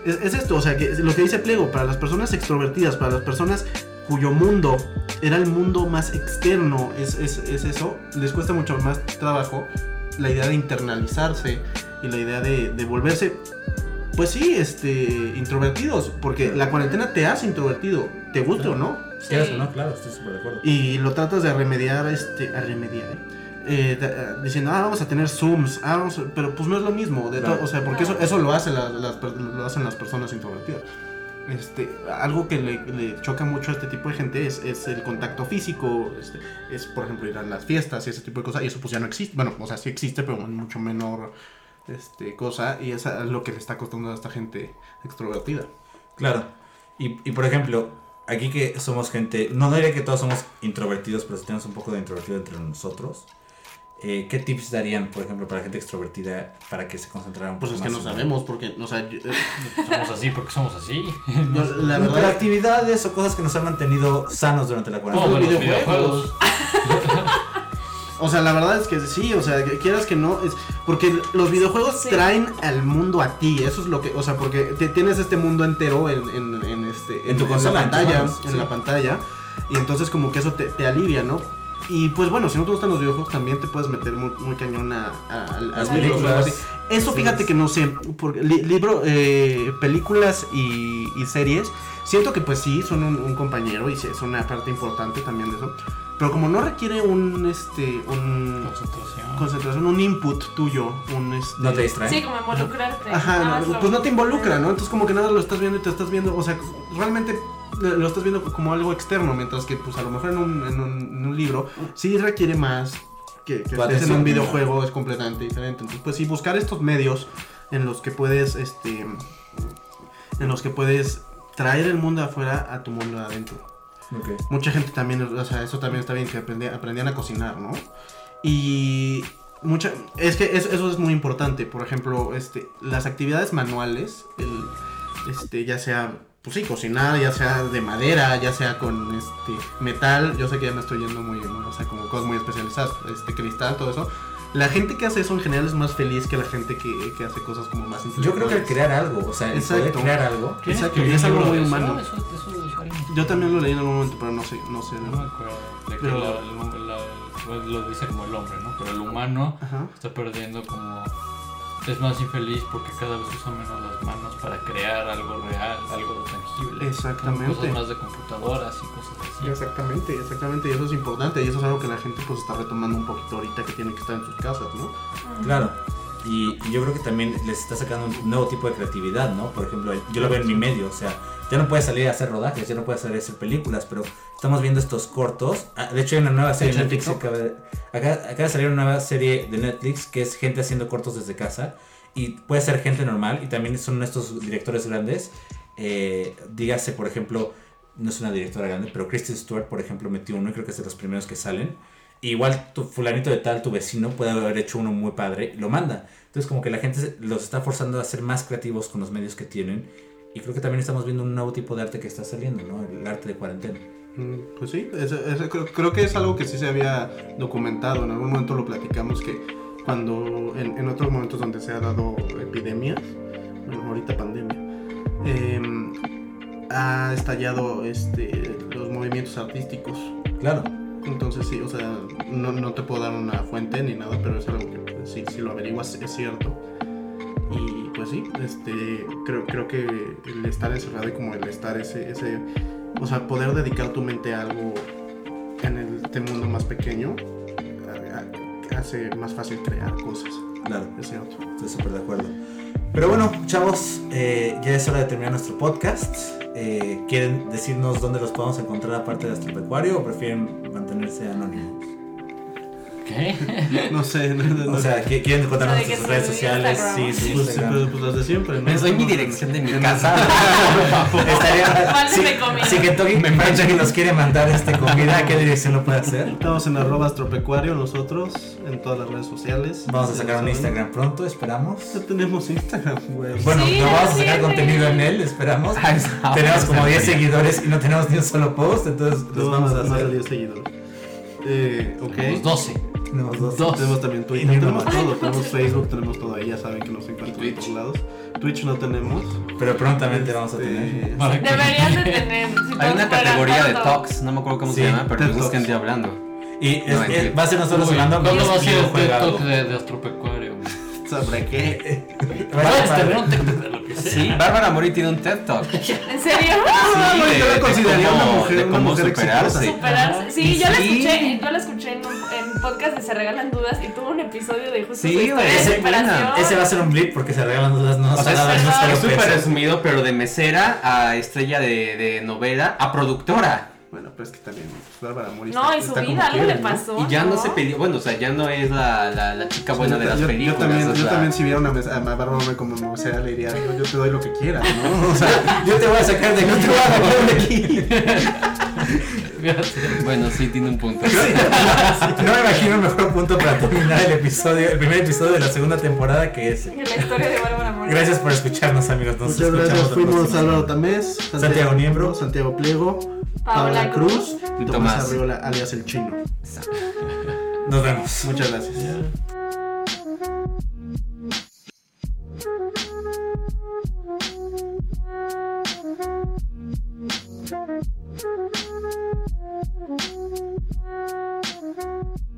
Speaker 2: es, es esto, o sea, que lo que dice Pliego, para las personas extrovertidas, para las personas cuyo mundo era el mundo más externo, es, es, es eso, les cuesta mucho más trabajo la idea de internalizarse y la idea de, de volverse, pues sí, este, introvertidos, porque la cuarentena te hace introvertido, te guste o no.
Speaker 4: Quieras o no, claro, estoy súper de acuerdo.
Speaker 2: Y lo tratas de remediar, este, a remediar, ¿eh? Eh, de- eh, diciendo, ah, vamos a tener Zooms, ah, vamos a- pero pues no es lo mismo, de
Speaker 4: Claro.
Speaker 2: to- o sea, porque eso, eso lo, hace las lo hacen las personas introvertidas. Este, algo que le, le choca mucho a este tipo de gente es, es el contacto físico, este, es por ejemplo ir a las fiestas y ese tipo de cosas, y eso pues ya no existe, bueno, o sea, sí existe, pero en mucho menor este, cosa, y eso es lo que le está costando a esta gente extrovertida.
Speaker 4: Claro. Y, y por ejemplo, aquí que somos gente, no diría que todos somos introvertidos, pero sí tenemos un poco de introvertido entre nosotros. Eh, ¿qué tips darían, por ejemplo, para la gente extrovertida para que se concentrara un
Speaker 2: Pues es que no sabemos, porque, o sea, yo- eh,
Speaker 3: Somos así porque somos así.
Speaker 2: la
Speaker 4: Pero actividades o cosas que nos han mantenido sanos durante la
Speaker 3: No,
Speaker 4: cuarentena.
Speaker 3: los
Speaker 2: videojuegos.
Speaker 3: videojuegos.
Speaker 2: O sea, la verdad es que sí, o sea, que quieras que no, es porque los videojuegos
Speaker 6: Sí.
Speaker 2: traen al mundo a ti, eso es lo que, o sea, porque te- tienes este mundo entero en, en, en este,
Speaker 4: En tu consola,
Speaker 2: la
Speaker 4: en
Speaker 2: pantalla,
Speaker 4: manos,
Speaker 2: en
Speaker 4: sí.
Speaker 2: la pantalla, y entonces como que eso te, te alivia, ¿no? Y pues bueno, si no te gustan los videojuegos también te puedes meter muy, muy cañón a, a- a-
Speaker 4: Las películas.
Speaker 2: Eso
Speaker 4: Sí.
Speaker 2: fíjate que no sé, porque li- libro, eh, películas y, y series, siento que pues sí, son un, un compañero y sí, son una parte importante también de eso. Pero como no requiere un, este, un,
Speaker 3: Concentración.
Speaker 2: concentración, un input tuyo, un este...
Speaker 4: ¿No te distrae?
Speaker 6: Sí, como involucrarte.
Speaker 2: Ajá, no, pues no te involucra, ¿no? Entonces como que nada lo estás viendo y te estás viendo, o sea, realmente lo estás viendo como algo externo, mientras que pues a lo mejor en un, en un, en un libro sí requiere más que, que
Speaker 4: Tu
Speaker 2: estés en un videojuego es completamente diferente. Entonces pues sí, buscar estos medios en los que puedes, este, en los que puedes traer el mundo afuera a tu mundo adentro. Mucha gente también, o sea, eso también está bien, que aprendían a cocinar, ¿no? Y mucha, es que eso, eso es muy importante, por ejemplo, este, las actividades manuales, el, este, ya sea, pues sí, cocinar, ya sea de madera, ya sea con este metal, yo sé que ya me estoy yendo muy, ¿no? o sea, como cosas muy especializadas, este cristal, todo eso. La gente que hace eso en general es más feliz que la gente que, que hace cosas como más
Speaker 4: Yo creo que al
Speaker 2: intelectuales.
Speaker 4: crear algo, o sea, el poder
Speaker 2: Exacto.
Speaker 4: crear algo.
Speaker 3: ¿Quién
Speaker 2: Exacto, es algo muy
Speaker 3: eso?
Speaker 2: humano.
Speaker 3: Eso, eso lo dijo alguien.
Speaker 2: Yo también lo leí en algún momento, pero no sé, no sé.
Speaker 3: No me acuerdo. De que
Speaker 2: Pero-
Speaker 3: la- el- la- pues lo dice como el hombre, ¿no? Pero el humano
Speaker 2: Ajá.
Speaker 3: está perdiendo como. Es más infeliz porque cada vez usa menos las manos para crear algo real, algo tangible.
Speaker 2: Exactamente.
Speaker 3: Cosas más de computadoras y cosas así.
Speaker 2: Exactamente, exactamente, y eso es importante, y eso es algo que la gente pues está retomando un poquito ahorita que tiene que estar en sus casas, ¿no?
Speaker 4: Claro. Y, y yo creo que también les está sacando un nuevo tipo de creatividad, ¿no? Por ejemplo, yo lo veo en mi medio, o sea, ya no puedes salir a hacer rodajes, ya no puedes salir a hacer películas, pero estamos viendo estos cortos. Ah, De hecho, hay una nueva serie de
Speaker 2: ¿En
Speaker 4: Netflix. que
Speaker 2: TikTok?
Speaker 4: Acaba de, acaba, acaba de salir una nueva serie de Netflix que es gente haciendo cortos desde casa. Y puede ser gente normal, y también son estos directores grandes. Eh, dígase, por ejemplo, no es una directora grande, pero Kristen Stewart, por ejemplo, metió uno y creo que es de los primeros que salen. Igual tu fulanito de tal, tu vecino, puede haber hecho uno muy padre y lo manda. Entonces como que la gente los está forzando a ser más creativos con los medios que tienen. Y creo que también estamos viendo un nuevo tipo de arte que está saliendo, ¿no? El arte de cuarentena.
Speaker 2: Mm, Pues sí, eso- eso creo, creo que es algo que sí se había documentado, en algún momento lo platicamos que cuando en, en otros momentos donde se ha dado epidemias, bueno, ahorita pandemia, em, ha estallado este, los movimientos artísticos.
Speaker 4: Claro.
Speaker 2: Entonces sí, o sea, no, no te puedo dar una fuente ni nada, pero es algo que sí, si lo averiguas es cierto. Y pues sí, este, creo, creo que el estar encerrado y como el estar ese, ese, o sea, poder dedicar tu mente a algo en el, este mundo más pequeño, a- a- hace más fácil crear cosas,
Speaker 4: Claro.
Speaker 2: es cierto.
Speaker 4: Estoy súper de acuerdo. Pero bueno, chavos, eh, ya es hora de terminar nuestro podcast. Eh, ¿Quieren decirnos dónde los podemos encontrar aparte de Astropecuario o prefieren mantenerse anónimos?
Speaker 3: ¿Qué?
Speaker 2: No sé, no, no, no.
Speaker 4: O sea, ¿qui- ¿quieren encontrarnos
Speaker 6: O
Speaker 4: en
Speaker 6: sea,
Speaker 4: sus
Speaker 6: que
Speaker 4: redes
Speaker 6: su
Speaker 4: sociales?
Speaker 6: Instagram.
Speaker 4: Sí, su
Speaker 2: pues,
Speaker 4: Instagram.
Speaker 2: pues, pues las de siempre, ¿no?
Speaker 1: Les doy mi dirección de mi casa.
Speaker 4: Estaría,
Speaker 6: Mándenme
Speaker 4: si,
Speaker 6: comida.
Speaker 4: si Kentucky Fried Chicken nos quiere mandar este comida, ¿a qué dirección lo puede hacer?
Speaker 2: Estamos en arroba astropecuario nosotros, en todas las redes sociales.
Speaker 4: Vamos a sacar un. Instagram pronto, esperamos.
Speaker 2: Ya tenemos Instagram, güey.
Speaker 4: Bueno,
Speaker 6: Sí,
Speaker 4: no vamos a
Speaker 6: sí,
Speaker 4: sacar
Speaker 6: sí.
Speaker 4: contenido en él, esperamos.
Speaker 1: Ah,
Speaker 4: Tenemos como
Speaker 1: esa
Speaker 4: 10
Speaker 1: sería.
Speaker 4: seguidores y no tenemos ni un solo post, entonces los
Speaker 2: Nos
Speaker 4: vamos a hacer.
Speaker 2: 10 seguidores. Eh, ok.
Speaker 3: Tenemos 12.
Speaker 4: Tenemos dos.
Speaker 3: Dos.
Speaker 2: Tenemos también Twitter, tenemos todo, tenemos Facebook, tenemos todo ahí, ya saben que nos encuentran en todos lados. Twitch no tenemos.
Speaker 4: Pero prontamente vamos a tener.
Speaker 2: Este,
Speaker 3: Vale.
Speaker 6: Deberían de tener. si
Speaker 1: Hay una categoría de talks, no me acuerdo cómo
Speaker 4: Sí,
Speaker 1: se llama, pero busquen de hablando.
Speaker 4: Y es-
Speaker 1: No,
Speaker 4: es-
Speaker 1: entiendo.
Speaker 4: va a ser nosotros
Speaker 3: Uy,
Speaker 4: hablando
Speaker 3: ¿Cuándo va a
Speaker 4: y
Speaker 3: ser el
Speaker 4: juega
Speaker 3: TED
Speaker 4: algo.
Speaker 3: Talk de, de Astropecuario?
Speaker 2: ¿Sobre qué?
Speaker 4: Va a
Speaker 3: Puedes
Speaker 4: estar
Speaker 3: tener
Speaker 4: padre.
Speaker 3: un TED de lo que sea.
Speaker 1: Sí, Bárbara Mori tiene un TED Talk.
Speaker 6: ¿En serio?
Speaker 2: Ah, güey, yo la
Speaker 1: de
Speaker 2: consideraría
Speaker 1: cómo-
Speaker 2: una mujer-
Speaker 1: de
Speaker 2: una
Speaker 1: cómo
Speaker 2: mujer
Speaker 1: superarse.
Speaker 6: Superarse. Sí, yo la
Speaker 1: Sí.
Speaker 6: escuché, yo la escuché en, un, en podcast de Se Regalan Dudas y tuvo un episodio de justo
Speaker 1: Sí,
Speaker 6: su historia
Speaker 1: güey,
Speaker 6: de
Speaker 1: esa es
Speaker 6: superación.
Speaker 1: buena.
Speaker 4: Ese va a ser un blip porque se regalan dudas, no
Speaker 1: O sea,
Speaker 4: se daban
Speaker 6: es-
Speaker 1: súper resumido, pero de mesera a estrella de, de novela a productora.
Speaker 2: Bueno, pues que también pues, Bárbara Mori
Speaker 6: No,
Speaker 2: está-
Speaker 6: y su
Speaker 2: está
Speaker 6: vida, algo le
Speaker 2: ¿no?
Speaker 6: pasó.
Speaker 1: Y ya no se peleó, bueno, o sea, ya no es la, la, la chica buena de las
Speaker 2: yo,
Speaker 1: películas.
Speaker 2: Yo también,
Speaker 1: o
Speaker 2: yo
Speaker 1: sea,
Speaker 2: también si viera una mesa, a Bárbara Mori como mesera le diría, yo, yo te doy lo que quieras, ¿no? O sea,
Speaker 4: Yo te voy a sacar de, yo te voy a sacar de aquí.
Speaker 1: bueno, sí, tiene un punto.
Speaker 4: no me imagino el mejor punto para terminar el episodio, el primer episodio de la segunda temporada que es.
Speaker 6: La historia de Bárbara Mori.
Speaker 4: Gracias por escucharnos, amigos.
Speaker 2: Muchas gracias. Fuimos Álvaro Tamés,
Speaker 4: Santiago, Niembro,
Speaker 2: Santiago Pliego,
Speaker 6: Paola Cruz
Speaker 2: y Tomás,
Speaker 1: Tomás
Speaker 2: Arriola, alias el chino.
Speaker 4: Nos vemos.
Speaker 2: Muchas gracias.
Speaker 3: Thank you.